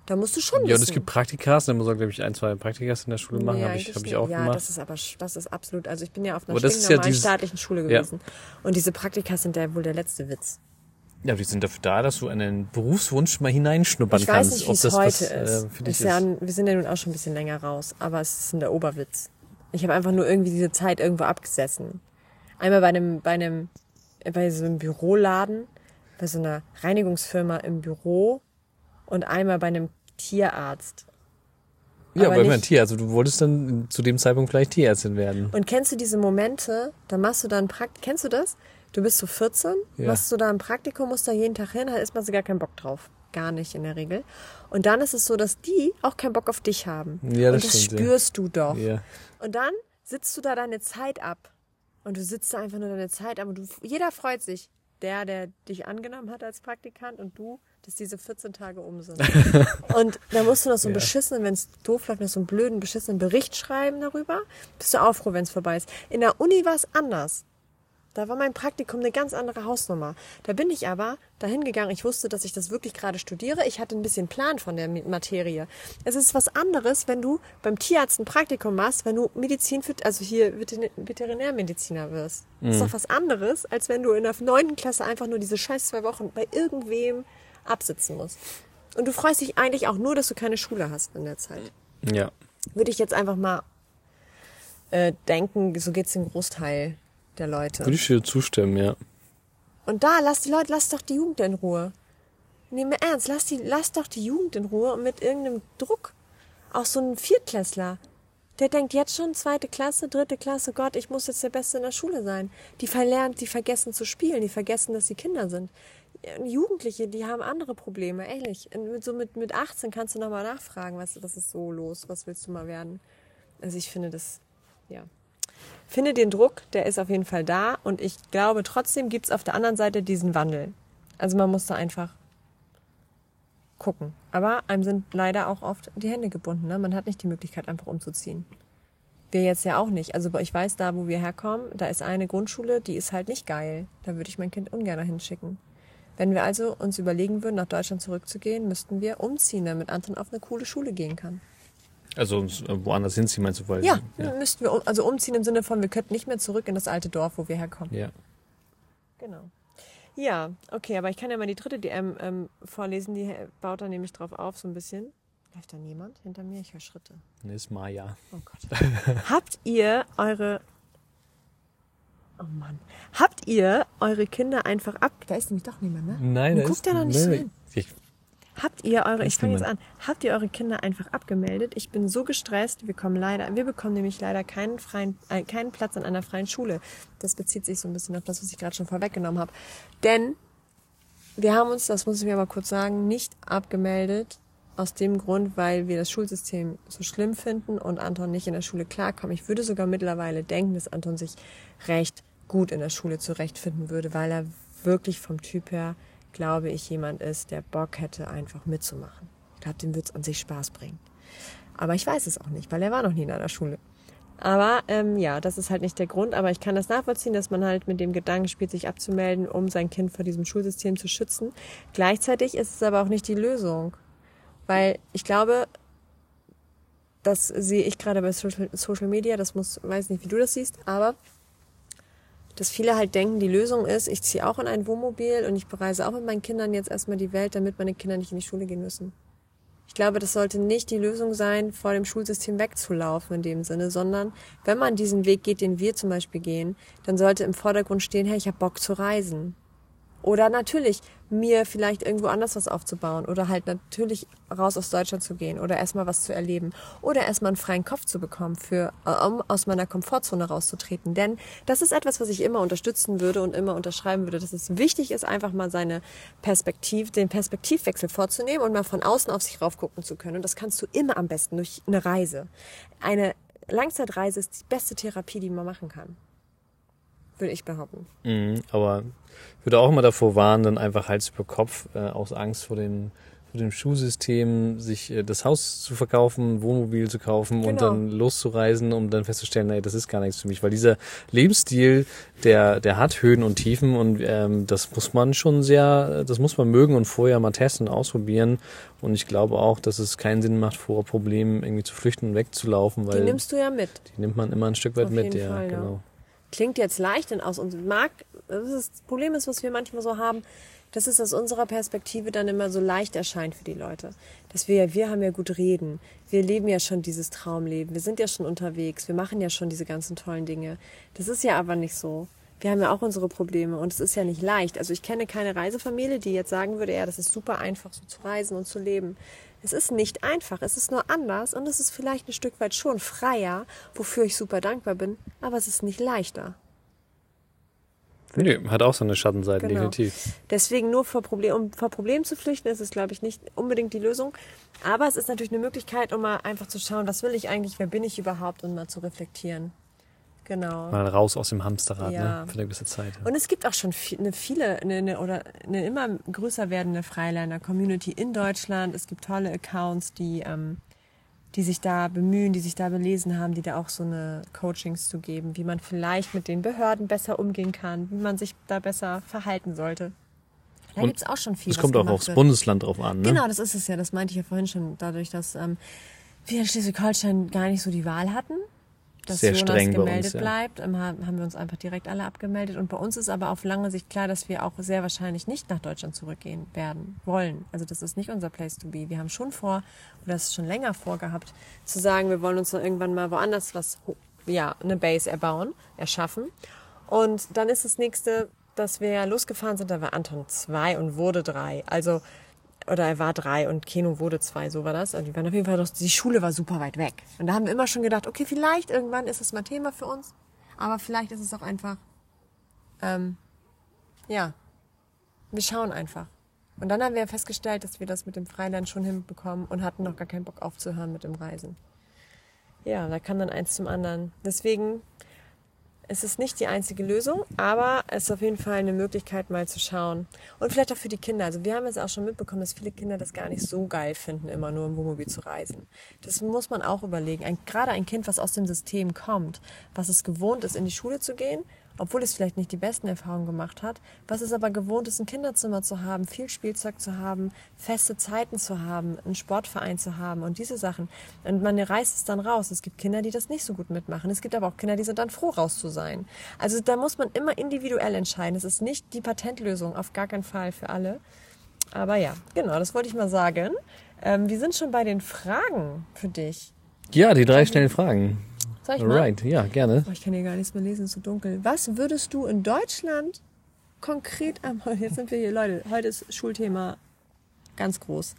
Da musst du schon Ja, und es gibt Praktikas, da muss man, glaube ich, ein, zwei Praktikas in der Schule machen, Nee, habe ich, hab ich auch ja, gemacht. das ist aber, das ist absolut, also ich bin ja auf einer ja dieses- staatlichen Schule Ja. gewesen. Und diese Praktika sind ja wohl der letzte Witz. Ja, die sind dafür da, dass du in einen Berufswunsch mal hineinschnuppern Ich weiß kannst. nicht, ob wie es das heute was, ist. Äh, für dich ist ja, ist. wir sind ja nun auch schon ein bisschen länger raus, aber es ist in der Oberwitz. Ich habe einfach nur irgendwie diese Zeit irgendwo abgesessen. Einmal bei einem, bei einem, bei so einem Büroladen, bei so einer Reinigungsfirma im Büro und einmal bei einem Tierarzt. Ja, aber man nicht- Tier, also du wolltest dann zu dem Zeitpunkt vielleicht Tierärztin werden. Und kennst du diese Momente, da machst du da ein Praktikum, kennst du das? Du bist so 14, Ja. machst du da ein Praktikum, musst da jeden Tag hin, hat erstmal so gar keinen Bock drauf. Gar nicht in der Regel. Und dann ist es so, dass die auch keinen Bock auf dich haben. Ja, das Und das stimmt, ja. spürst du doch. Ja. Und dann sitzt du da deine Zeit ab. Und du sitzt da einfach nur deine Zeit ab. Und du, jeder freut sich. Der, der dich angenommen hat als Praktikant und du, dass diese 14 Tage um sind. und da musst du noch so einen Ja. beschissenen, wenn es doof läuft, noch so einen blöden, beschissenen Bericht schreiben darüber. Bist du auch froh, wenn es vorbei ist. In der Uni war es anders. Da war mein Praktikum eine ganz andere Hausnummer. Da bin ich aber dahin gegangen. Ich wusste, dass ich das wirklich gerade studiere. Ich hatte ein bisschen Plan von der Materie. Es ist was anderes, wenn du beim Tierarzt ein Praktikum machst, wenn du Medizin für, also hier Veterinärmediziner wirst. Mhm. Das ist doch was anderes, als wenn du in der neunten Klasse einfach nur diese scheiß zwei Wochen bei irgendwem absitzen musst. Und du freust dich eigentlich auch nur, dass du keine Schule hast in der Zeit. Ja. Würde ich jetzt einfach mal äh, denken, so geht's dem Großteil der Leute. Würde ich dir zustimmen, ja. Und da, lass die Leute, lass doch die Jugend in Ruhe. Nehme ernst, lass, die, lass doch die Jugend in Ruhe und mit irgendeinem Druck. Auch so ein Viertklässler, der denkt jetzt schon zweite Klasse, dritte Klasse, Gott, ich muss jetzt der Beste in der Schule sein. Die verlernen, die vergessen zu spielen, die vergessen, dass sie Kinder sind. Jugendliche, die haben andere Probleme, ehrlich. So mit, mit 18 kannst du nochmal nachfragen, was, was ist so los, was willst du mal werden? Also ich finde das, ja finde den Druck, der ist auf jeden Fall da und ich glaube, trotzdem gibt es auf der anderen Seite diesen Wandel. Also man muss da einfach gucken. Aber einem sind leider auch oft die Hände gebunden. Ne? Man hat nicht die Möglichkeit, einfach umzuziehen. Wir jetzt ja auch nicht. Also ich weiß, da wo wir herkommen, da ist eine Grundschule, die ist halt nicht geil. Da würde ich mein Kind ungern hinschicken. Wenn wir also uns überlegen würden, nach Deutschland zurückzugehen, müssten wir umziehen, damit Anton auf eine coole Schule gehen kann. Also woanders sind Sie, meinst du? Weil, ja, ja, müssten wir also umziehen im Sinne von, wir könnten nicht mehr zurück in das alte Dorf, wo wir herkommen. Ja. Genau. Ja, okay, aber ich kann ja mal die dritte DM ähm, vorlesen, die baut da nämlich drauf auf, so ein bisschen. Läuft da niemand hinter mir? Ich höre Schritte. Nee, ist Maya. Oh Gott. Habt ihr eure. Oh Mann. Habt ihr eure Kinder einfach ab. Da ist nämlich doch niemand, ne? Nein, da Guckt ist, ja noch nicht nee, so hin. Ich, Habt ihr eure, ich fange jetzt an, habt ihr eure Kinder einfach abgemeldet? Ich bin so gestresst, wir kommen leider, wir bekommen nämlich leider keinen freien, äh, keinen Platz an einer freien Schule. Das bezieht sich so ein bisschen auf das, was ich gerade schon vorweggenommen habe. Denn wir haben uns, das muss ich mir aber kurz sagen, nicht abgemeldet. Aus dem Grund, weil wir das Schulsystem so schlimm finden und Anton nicht in der Schule klarkommt. Ich würde sogar mittlerweile denken, dass Anton sich recht gut in der Schule zurechtfinden würde, weil er wirklich vom Typ her glaube ich, jemand ist, der Bock hätte, einfach mitzumachen. Ich glaube, dem wird es an sich Spaß bringen. Aber ich weiß es auch nicht, weil er war noch nie in einer Schule. Aber ähm, ja, das ist halt nicht der Grund. Aber ich kann das nachvollziehen, dass man halt mit dem Gedanken spielt, sich abzumelden, um sein Kind vor diesem Schulsystem zu schützen. Gleichzeitig ist es aber auch nicht die Lösung. Weil ich glaube, das sehe ich gerade bei Social, Social Media, das muss, weiß nicht, wie du das siehst, aber dass viele halt denken, die Lösung ist, ich ziehe auch in ein Wohnmobil und ich bereise auch mit meinen Kindern jetzt erstmal die Welt, damit meine Kinder nicht in die Schule gehen müssen. Ich glaube, das sollte nicht die Lösung sein, vor dem Schulsystem wegzulaufen in dem Sinne, sondern wenn man diesen Weg geht, den wir zum Beispiel gehen, dann sollte im Vordergrund stehen, hey, ich habe Bock zu reisen. Oder natürlich mir vielleicht irgendwo anders was aufzubauen oder halt natürlich raus aus Deutschland zu gehen oder erstmal was zu erleben oder erstmal einen freien Kopf zu bekommen, für, um aus meiner Komfortzone rauszutreten. Denn das ist etwas, was ich immer unterstützen würde und immer unterschreiben würde, dass es wichtig ist, einfach mal seine Perspektiv, den Perspektivwechsel vorzunehmen und mal von außen auf sich raufgucken zu können. Und das kannst du immer am besten durch eine Reise. Eine Langzeitreise ist die beste Therapie, die man machen kann würde ich behaupten. Mhm, aber ich würde auch immer davor warnen, dann einfach Hals über Kopf äh, aus Angst vor dem, vor dem Schulsystem sich äh, das Haus zu verkaufen, Wohnmobil zu kaufen und Genau. dann loszureisen, um dann festzustellen, nee, das ist gar nichts für mich. Weil dieser Lebensstil, der, der hat Höhen und Tiefen und ähm, das muss man schon sehr, das muss man mögen und vorher mal testen und ausprobieren. Und ich glaube auch, dass es keinen Sinn macht, vor Problemen irgendwie zu flüchten und wegzulaufen, weil Die nimmst du ja mit. die nimmt man immer ein Stück weit Auf mit, ja, Fall, ja. genau. Klingt jetzt leicht und aus uns mag. Das, ist, das Problem ist, was wir manchmal so haben, dass es aus unserer Perspektive dann immer so leicht erscheint für die Leute. Dass wir, wir haben ja gut reden. Wir leben ja schon dieses Traumleben. Wir sind ja schon unterwegs. Wir machen ja schon diese ganzen tollen Dinge. Das ist ja aber nicht so. Wir haben ja auch unsere Probleme und es ist ja nicht leicht. Also ich kenne keine Reisefamilie, die jetzt sagen würde, ja, das ist super einfach, so zu reisen und zu leben. Es ist nicht einfach, es ist nur anders und es ist vielleicht ein Stück weit schon freier, wofür ich super dankbar bin, aber es ist nicht leichter. Nee, hat auch so eine Schattenseite, Genau. definitiv. Deswegen nur vor Problem, um vor Problemen zu flüchten, ist es, glaube ich, nicht unbedingt die Lösung. Aber es ist natürlich eine Möglichkeit, um mal einfach zu schauen, was will ich eigentlich, wer bin ich überhaupt und mal zu reflektieren. Genau. Mal raus aus dem Hamsterrad, Ja. ne? Für eine gewisse Zeit. Ja. Und es gibt auch schon viel, eine viele eine, eine, oder eine immer größer werdende Freilerner-Community in Deutschland. Es gibt tolle Accounts, die ähm, die sich da bemühen, die sich da belesen haben, die da auch so eine Coachings zu geben, wie man vielleicht mit den Behörden besser umgehen kann, wie man sich da besser verhalten sollte. Da Und gibt's auch schon viel. Es kommt auch aufs wird. Bundesland drauf an, ne? Genau, das ist es ja. Das meinte ich ja vorhin schon. Dadurch, dass ähm, wir in Schleswig-Holstein gar nicht so die Wahl hatten, dass Sehr Jonas streng bei uns, gemeldet ja. bleibt, haben wir uns einfach direkt alle abgemeldet. Und bei uns ist aber auf lange Sicht klar, dass wir auch sehr wahrscheinlich nicht nach Deutschland zurückgehen werden wollen. Also das ist nicht unser Place to be. Wir haben schon vor, oder das ist schon länger vorgehabt, zu sagen, wir wollen uns noch irgendwann mal woanders was, ja, eine Base erbauen, erschaffen. Und dann ist das nächste, dass wir losgefahren sind, da war Anton zwei und wurde drei. Also, oder er war drei und Keno wurde zwei, so war das. Und die waren auf jeden Fall doch, die Schule war super weit weg. Und da haben wir immer schon gedacht, okay, vielleicht irgendwann ist es mal Thema für uns. Aber vielleicht ist es auch einfach, ähm, ja, wir schauen einfach. Und dann haben wir festgestellt, dass wir das mit dem Freiland schon hinbekommen und hatten noch gar keinen Bock aufzuhören mit dem Reisen. Ja, da kam dann eins zum anderen. Deswegen es ist nicht die einzige Lösung, aber es ist auf jeden Fall eine Möglichkeit, mal zu schauen. Und vielleicht auch für die Kinder. Also wir haben jetzt auch schon mitbekommen, dass viele Kinder das gar nicht so geil finden, immer nur im Wohnmobil zu reisen. Das muss man auch überlegen. Ein, gerade ein Kind, was aus dem System kommt, was es gewohnt ist, in die Schule zu gehen, obwohl es vielleicht nicht die besten Erfahrungen gemacht hat, was es aber gewohnt ist, ein Kinderzimmer zu haben, viel Spielzeug zu haben, feste Zeiten zu haben, einen Sportverein zu haben und diese Sachen. Und man reißt es dann raus. Es gibt Kinder, die das nicht so gut mitmachen. Es gibt aber auch Kinder, die sind dann froh, raus zu sein. Also da muss man immer individuell entscheiden. Es ist nicht die Patentlösung, auf gar keinen Fall für alle. Aber ja, genau, das wollte ich mal sagen. Ähm, wir sind schon bei den Fragen für dich. Ja, die drei schnellen Fragen. Soll ich mal? Alright, ja, gerne. Oh, ich kann hier gar nichts mehr lesen, ist so dunkel. Was würdest du in Deutschland konkret am, jetzt sind wir hier, Leute, heute ist Schulthema ganz groß.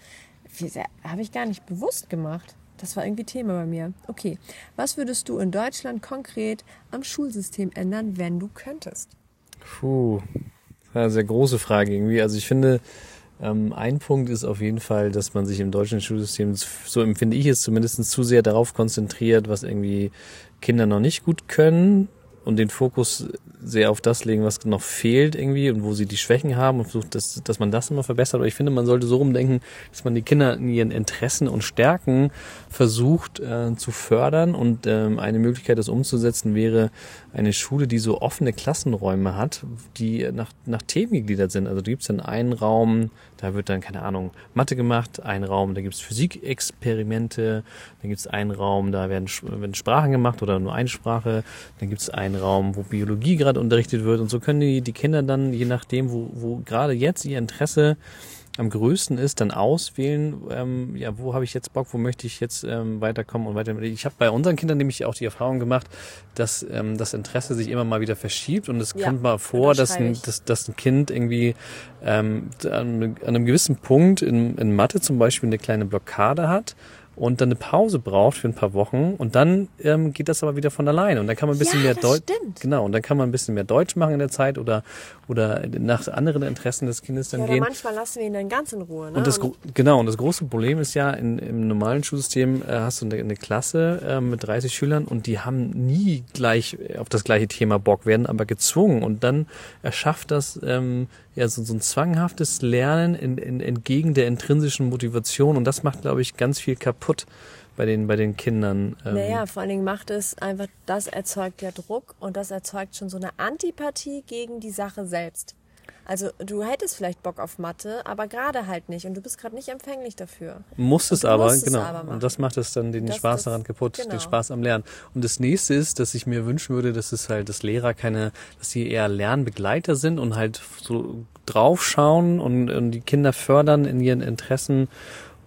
Habe ich gar nicht bewusst gemacht. Das war irgendwie Thema bei mir. Okay. Was würdest du in Deutschland konkret am Schulsystem ändern, wenn du könntest? Puh, das ist eine sehr große Frage irgendwie. Also ich finde, ähm, ein Punkt ist auf jeden Fall, dass man sich im deutschen Schulsystem, so empfinde ich es zumindest, zu sehr darauf konzentriert, was irgendwie Kinder noch nicht gut können und den Fokus sehr auf das legen, was noch fehlt irgendwie und wo sie die Schwächen haben und versucht, dass, dass man das immer verbessert. Aber ich finde, man sollte so rumdenken, dass man die Kinder in ihren Interessen und Stärken versucht äh, zu fördern. Und ähm, eine Möglichkeit, das umzusetzen, wäre eine Schule, die so offene Klassenräume hat, die nach, nach Themen gegliedert sind. Also da gibt's dann einen Raum, da wird dann, keine Ahnung, Mathe gemacht, einen Raum, da gibt's Physikexperimente, dann gibt's einen Raum, da werden, werden Sprachen gemacht oder nur eine Sprache, dann gibt's einen Raum, wo Biologie gerade unterrichtet wird und so können die, die Kinder dann, je nachdem, wo, wo gerade jetzt ihr Interesse am größten ist, dann auswählen, ähm, ja, wo habe ich jetzt Bock, wo möchte ich jetzt ähm, weiterkommen und weiter. Ich habe bei unseren Kindern nämlich auch die Erfahrung gemacht, dass ähm, das Interesse sich immer mal wieder verschiebt und es Ja, kommt mal vor, dass ein, dass, dass ein Kind irgendwie ähm, an, an einem gewissen Punkt in, in Mathe zum Beispiel eine kleine Blockade hat und dann eine Pause braucht für ein paar Wochen und dann ähm, geht das aber wieder von alleine und dann kann man ein bisschen Ja, mehr Deutsch genau und dann kann man ein bisschen mehr Deutsch machen in der Zeit oder oder nach anderen Interessen des Kindes dann Ja, gehen manchmal lassen wir ihn dann ganz in Ruhe. Ne? und das genau und das große Problem ist ja in, im normalen Schulsystem äh, hast du eine, eine Klasse äh, mit 30 Schülern und die haben nie gleich auf das gleiche Thema Bock, werden aber gezwungen und dann erschafft das ähm, ja so, so ein zwanghaftes Lernen in, in, entgegen der intrinsischen Motivation und das macht glaube ich ganz viel kaputt bei den bei den Kindern. Ähm, Naja, vor allen Dingen macht es einfach, das erzeugt ja Druck und das erzeugt schon so eine Antipathie gegen die Sache selbst. Also du hättest vielleicht Bock auf Mathe, aber gerade halt nicht und du bist gerade nicht empfänglich dafür. Muss es aber, musst es genau. aber und das macht es dann den Das- Spaß daran kaputt, genau. den Spaß am Lernen. Und das nächste ist, dass ich mir wünschen würde, dass es halt, dass Lehrer keine, dass sie eher Lernbegleiter sind und halt so draufschauen und, und die Kinder fördern in ihren Interessen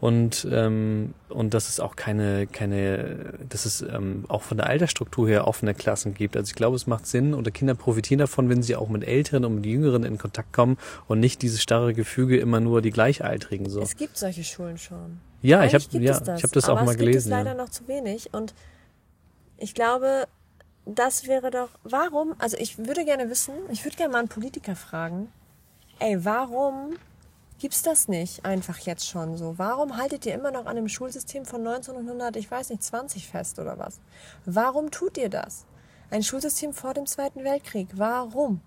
und ähm, und dass es auch keine keine dass es ähm, auch von der Altersstruktur her offene Klassen gibt. Also ich glaube, es macht Sinn oder Kinder profitieren davon, wenn sie auch mit Älteren und mit Jüngeren in Kontakt kommen und nicht dieses starre Gefüge immer nur die Gleichaltrigen so. Es gibt solche Schulen schon. Ja, ich habe gibt ja, es das, ich habe das auch mal es gibt gelesen. Es leider ja. noch zu wenig und ich glaube, das wäre doch, warum, also ich würde gerne wissen, ich würde gerne mal einen Politiker fragen, ey, warum gibt's das nicht einfach jetzt schon so? Warum haltet ihr immer noch an dem Schulsystem von 1900, ich weiß nicht, 20 fest oder was? Warum tut ihr das? Ein Schulsystem vor dem Zweiten Weltkrieg, warum?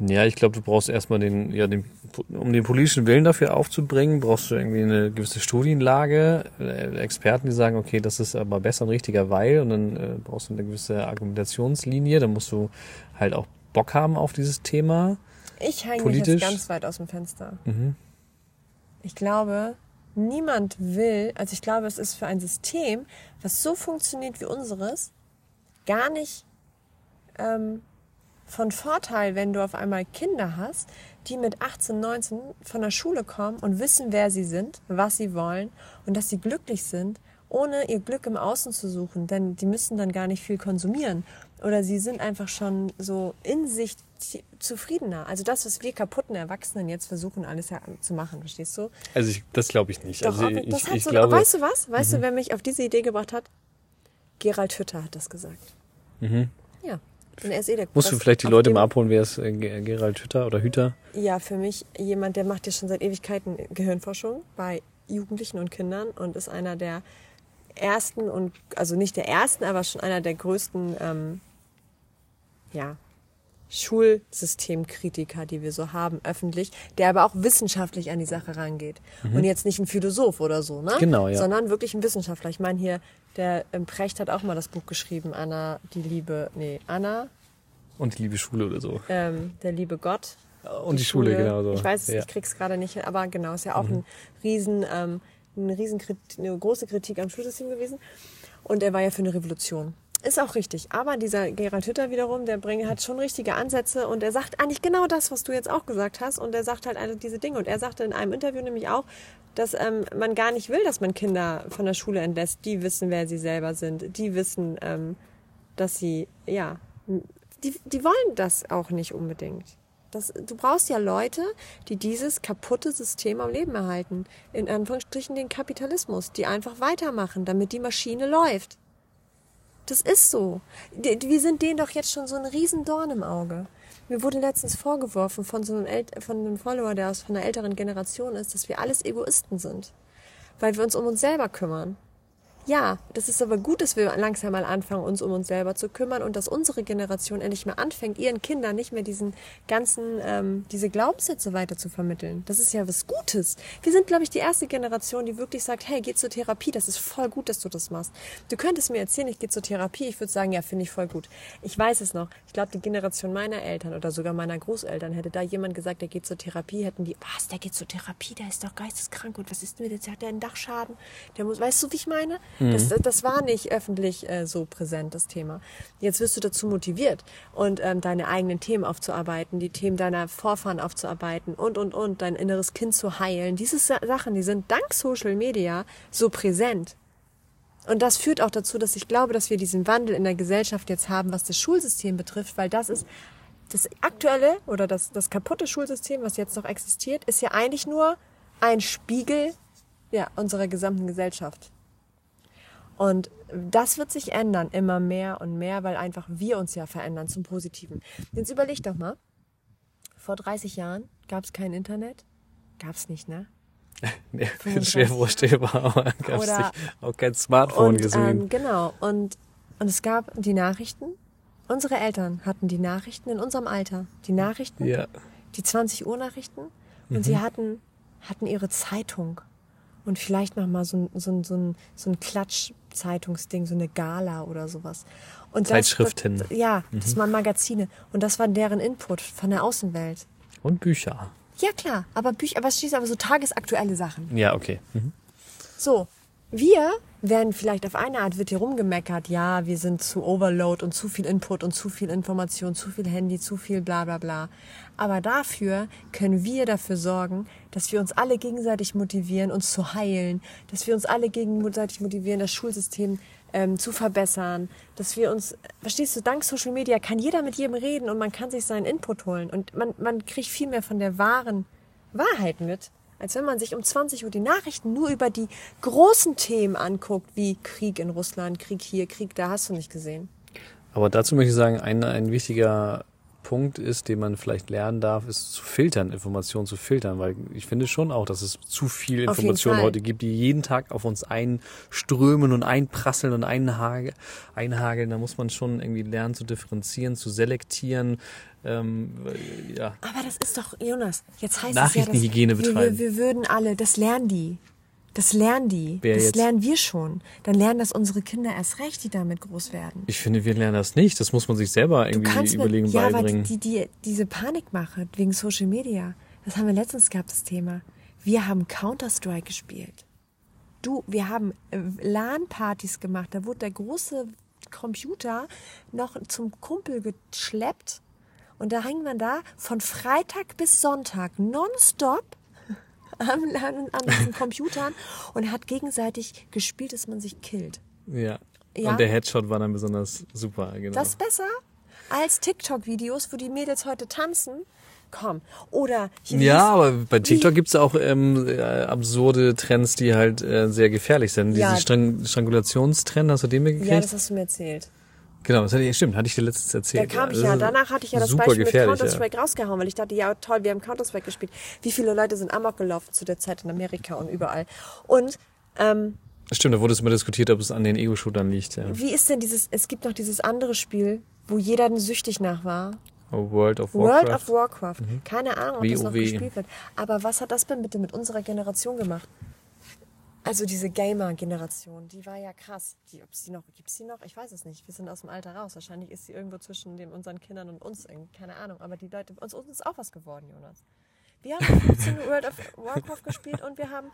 Ja, ich glaube, du brauchst erstmal den, ja, den, um den politischen Willen dafür aufzubringen, brauchst du irgendwie eine gewisse Studienlage, äh, Experten, die sagen, okay, das ist aber besser und richtiger, weil, und dann äh, brauchst du eine gewisse Argumentationslinie, dann musst du halt auch Bock haben auf dieses Thema. Ich hänge mich jetzt ganz weit aus dem Fenster. Mhm. Ich glaube, niemand will, also ich glaube, es ist für ein System, was so funktioniert wie unseres, gar nicht ähm, von Vorteil, wenn du auf einmal Kinder hast, die mit 18, 19 von der Schule kommen und wissen, wer sie sind, was sie wollen und dass sie glücklich sind, ohne ihr Glück im Außen zu suchen, denn die müssen dann gar nicht viel konsumieren oder sie sind einfach schon so in sich zufriedener. Also das, was wir kaputten Erwachsenen jetzt versuchen, alles ja zu machen, verstehst du? Also ich, das glaube ich nicht. Doch, also ich, das hat ich so, glaube, weißt du was? Weißt du, wer mich auf diese Idee gebracht hat? Gerald Hütter hat das gesagt. Ja. Und er ist eh der Mhm. musst du vielleicht die Leute mal abholen, wer ist äh, Ge- Gerald Hütter oder Hüter? Ja, für mich jemand, der macht ja schon seit Ewigkeiten Gehirnforschung bei Jugendlichen und Kindern und ist einer der ersten und, also nicht der ersten, aber schon einer der größten, ähm, ja, Schulsystemkritiker, die wir so haben, öffentlich, der aber auch wissenschaftlich an die Sache rangeht. Und jetzt nicht ein Philosoph oder so, ne? Mhm. Genau, ja. Sondern wirklich ein Wissenschaftler. Ich meine hier, der ähm, Precht hat auch mal das Buch geschrieben, Anna, die Liebe, nee, Anna, Und die liebe Schule oder so. ähm, der liebe Gott. Und die, Schule, genau so. Ich weiß es, ja. ich krieg's gerade nicht, hin, aber genau, ist ja auch ein riesen, ähm, eine riesen, eine große Kritik am Schulsystem gewesen. Und er war ja für eine Revolution. Ist auch richtig. Aber dieser Gerald Hütter wiederum, der bringt, hat schon richtige Ansätze und er sagt eigentlich genau das, was du jetzt auch gesagt hast. Und er sagt halt alle diese Dinge. Und er sagte in einem Interview nämlich auch, dass ähm, man gar nicht will, dass man Kinder von der Schule entlässt. Die wissen, wer sie selber sind. Die wissen, ähm, dass sie, ja, die, die wollen das auch nicht unbedingt. Das, du brauchst ja Leute, die dieses kaputte System am Leben erhalten. In Anführungsstrichen den Kapitalismus, die einfach weitermachen, damit die Maschine läuft. Das ist so. Wir sind denen doch jetzt schon so ein Riesendorn im Auge. Mir wurde letztens vorgeworfen von so einem, El von einem Follower, der aus von einer älteren Generation ist, dass wir alles Egoisten sind. Weil wir uns um uns selber kümmern. Ja, das ist aber gut, dass wir langsam mal anfangen, uns um uns selber zu kümmern und dass unsere Generation endlich mal anfängt, ihren Kindern nicht mehr diesen ganzen, ähm, diese Glaubenssätze weiter zu vermitteln. Das ist ja was Gutes. Wir sind, glaube ich, die erste Generation, die wirklich sagt, hey, geh zur Therapie, das ist voll gut, dass du das machst. Du könntest mir erzählen, ich gehe zur Therapie, ich würde sagen, ja, finde ich voll gut. Ich weiß es noch. Ich glaube, die Generation meiner Eltern oder sogar meiner Großeltern hätte da jemand gesagt, der geht zur Therapie, hätten die, was, der geht zur Therapie, der ist doch geisteskrank und was ist denn mit jetzt hat der einen Dachschaden? Der muss, weißt du, wie ich meine? Das, das war nicht öffentlich äh, so präsent, das Thema. Jetzt wirst du dazu motiviert und ähm, deine eigenen Themen aufzuarbeiten, die Themen deiner Vorfahren aufzuarbeiten und, und, und, dein inneres Kind zu heilen. Diese Sa- Sachen, die sind dank Social Media so präsent. Und das führt auch dazu, dass ich glaube, dass wir diesen Wandel in der Gesellschaft jetzt haben, was das Schulsystem betrifft, weil das ist das aktuelle oder das, das kaputte Schulsystem, was jetzt noch existiert, ist ja eigentlich nur ein Spiegel ja, unserer gesamten Gesellschaft. Und das wird sich ändern, immer mehr und mehr, weil einfach wir uns ja verändern zum Positiven. Jetzt überleg doch mal, vor 30 Jahren gab es kein Internet? Gab's nicht, ne? Nee, 35 schwer vorstellbar, aber gab es auch kein Smartphone und, gesehen. Ähm, genau. Und, und es gab die Nachrichten. Unsere Eltern hatten die Nachrichten in unserem Alter. Die Nachrichten, ja. die 20 Uhr Nachrichten. Und Mhm. sie hatten, hatten ihre Zeitung. Und vielleicht noch mal so ein, so ein, so ein, so ein Klatsch-Zeitungsding, so eine Gala oder sowas. Und das- Zeitschriften. Das, ja, das waren Magazine. Und das war deren Input von der Außenwelt. Und Bücher. Ja, klar. Aber Bücher, aber schließlich aber so tagesaktuelle Sachen. Ja, okay. Mhm. So, wir werden vielleicht auf eine Art wird hier rumgemeckert, ja, wir sind zu Overload und zu viel Input und zu viel Information, zu viel Handy, zu viel bla bla bla. Aber dafür können wir dafür sorgen, dass wir uns alle gegenseitig motivieren, uns zu heilen, dass wir uns alle gegenseitig motivieren, das Schulsystem ähm, zu verbessern, dass wir uns, verstehst du, dank Social Media kann jeder mit jedem reden und man kann sich seinen Input holen und man, man kriegt viel mehr von der wahren Wahrheit mit, als wenn man sich um 20 Uhr die Nachrichten nur über die großen Themen anguckt, wie Krieg in Russland, Krieg hier, Krieg da, hast du nicht gesehen. Aber dazu möchte ich sagen, ein, ein wichtiger Punkt ist, den man vielleicht lernen darf, ist zu filtern, Informationen zu filtern, weil ich finde schon auch, dass es zu viel Informationen heute gibt, die jeden Tag auf uns einströmen und einprasseln und einhage, einhageln. Da muss man schon irgendwie lernen zu differenzieren, zu selektieren. Ähm, ja, Aber das ist doch, Jonas, jetzt heißt es ja, dass wir, wir, wir würden alle, das lernen die. Das lernen die. Wer das jetzt? lernen wir schon. Dann lernen das unsere Kinder erst recht, die damit groß werden. ich finde, wir lernen das nicht. Das muss man sich selber irgendwie mir, überlegen, ja, aber beibringen. die, die, diese Panikmache wegen Social Media, das haben wir letztens gehabt, das Thema. Wir haben Counter-Strike gespielt. Du, wir haben äh, LAN-Partys gemacht. Da wurde der große Computer noch zum Kumpel geschleppt. Und da hängt man da von Freitag bis Sonntag nonstop an, an, an diesen Computern und hat gegenseitig gespielt, dass man sich killt. ja. Ja. Und der Headshot war dann besonders super, genau. Das ist besser als TikTok-Videos, wo die Mädels heute tanzen. Komm. Oder hier Ja, aber bei TikTok gibt's auch ähm, äh, absurde Trends, die halt äh, sehr gefährlich sind. Ja. Diesen Strang Strangulationstrend, hast du den mitgekriegt? Ja, das hast du mir erzählt. Genau, das hatte ich, stimmt, hatte ich dir letztens Da erzählt. kam ich ja, danach hatte ich ja das Beispiel mit Counter-Strike rausgehauen, weil ich dachte, ja toll, wir haben Counter-Strike gespielt. Wie viele Leute sind Amok gelaufen zu der Zeit in Amerika und überall. Und ähm, Ja. Stimmt, da wurde es immer diskutiert, ob es an den Ego-Shootern liegt. Ja. wie ist denn dieses, es gibt noch dieses andere Spiel, wo jeder süchtig nach war. Oh, World of Warcraft. World of Warcraft. Keine Ahnung, ob das noch WoW. gespielt wird. Aber was hat das denn bitte mit unserer Generation gemacht? Also diese Gamer-Generation, die war ja krass. Die, ob's die noch, gibt's die noch? Ich weiß es nicht. Wir sind aus dem Alter raus. Wahrscheinlich ist sie irgendwo zwischen dem, unseren Kindern und uns. Keine Ahnung. Aber die Leute, uns, uns ist auch was geworden, Jonas. Wir haben 15 World of Warcraft gespielt und wir haben,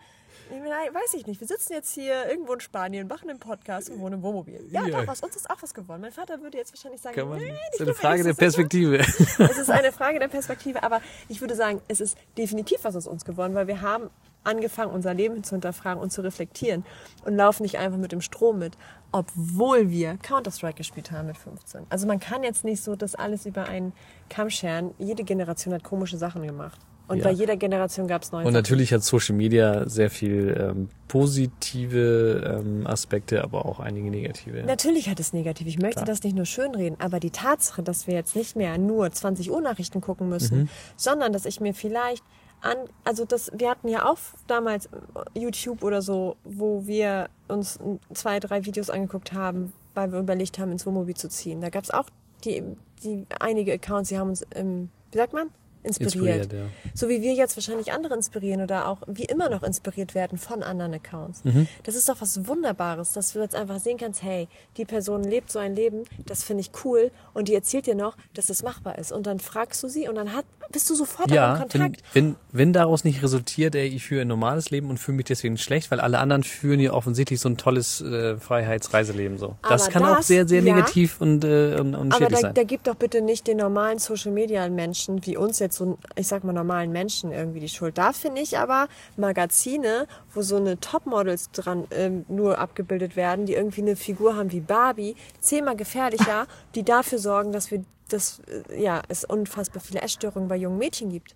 weiß ich nicht, wir sitzen jetzt hier irgendwo in Spanien, machen einen Podcast und wohnen im Wohnmobil. Ja, Ja. doch, was, uns ist auch was geworden. Mein Vater würde jetzt wahrscheinlich sagen, Kann man, nee, ist nicht eine Frage der. Perspektive. Es ist eine Frage der Perspektive, aber ich würde sagen, es ist definitiv was aus uns geworden, weil wir haben angefangen, unser Leben zu hinterfragen und zu reflektieren und laufen nicht einfach mit dem Strom mit, obwohl wir Counter-Strike gespielt haben mit 15. Also man kann jetzt nicht so das alles über einen Kamm scheren. Jede Generation hat komische Sachen gemacht. Und Ja. bei jeder Generation gab es neue Und natürlich hat Social Media sehr viel ähm, positive ähm, Aspekte, aber auch einige negative. Natürlich hat es negativ. Ich möchte Klar. das nicht nur schönreden, aber die Tatsache, dass wir jetzt nicht mehr nur 20 Uhr Nachrichten gucken müssen, sondern dass ich mir vielleicht an, also das, wir hatten ja auch damals YouTube oder so, wo wir uns zwei, drei Videos angeguckt haben, weil wir überlegt haben, ins Wohnmobil zu ziehen. Da gab es auch die, die einige Accounts, die haben uns, ähm, wie sagt man? Inspiriert. Inspiriert, ja. So wie wir jetzt wahrscheinlich andere inspirieren oder auch wie immer noch inspiriert werden von anderen Accounts. Mhm. Das ist doch was Wunderbares, dass du jetzt einfach sehen kannst, hey, die Person lebt so ein Leben, das finde ich cool und die erzählt dir noch, dass das machbar ist. Und dann fragst du sie und dann hat, bist du sofort auch in Ja, wenn, Kontakt. wenn, wenn daraus nicht resultiert, ey, ich führe ein normales Leben und fühle mich deswegen schlecht, weil alle anderen führen ja offensichtlich so ein tolles äh, Freiheitsreiseleben so. Das Aber kann auch das, sehr, sehr ja. negativ und, äh, und, und Aber schädlich da, sein. da gibt doch bitte nicht den normalen Social Media Menschen wie uns jetzt so, ich sag mal normalen Menschen irgendwie die Schuld. Da finde ich aber Magazine, wo so eine Topmodels dran ähm, nur abgebildet werden, die irgendwie eine Figur haben wie Barbie, zehnmal gefährlicher, die dafür sorgen, dass wir, dass äh, ja es unfassbar viele Essstörungen bei jungen Mädchen gibt.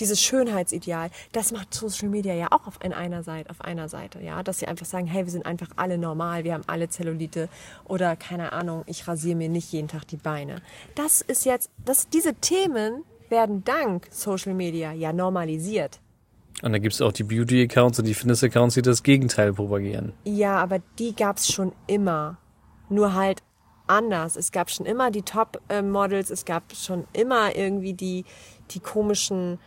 Dieses Schönheitsideal, das macht Social Media ja auch auf in einer Seite, auf einer Seite, ja, dass sie einfach sagen, hey, wir sind einfach alle normal, wir haben alle Zellulite oder keine Ahnung, ich rasiere mir nicht jeden Tag die Beine. Das ist jetzt, das, diese Themen werden dank Social Media ja normalisiert. Und da gibt's auch die Beauty-Accounts und die Fitness-Accounts, die das Gegenteil propagieren. Ja, aber die gab's schon immer. Nur halt anders. Es gab schon immer die Top-Models, es gab schon immer irgendwie die, die komischen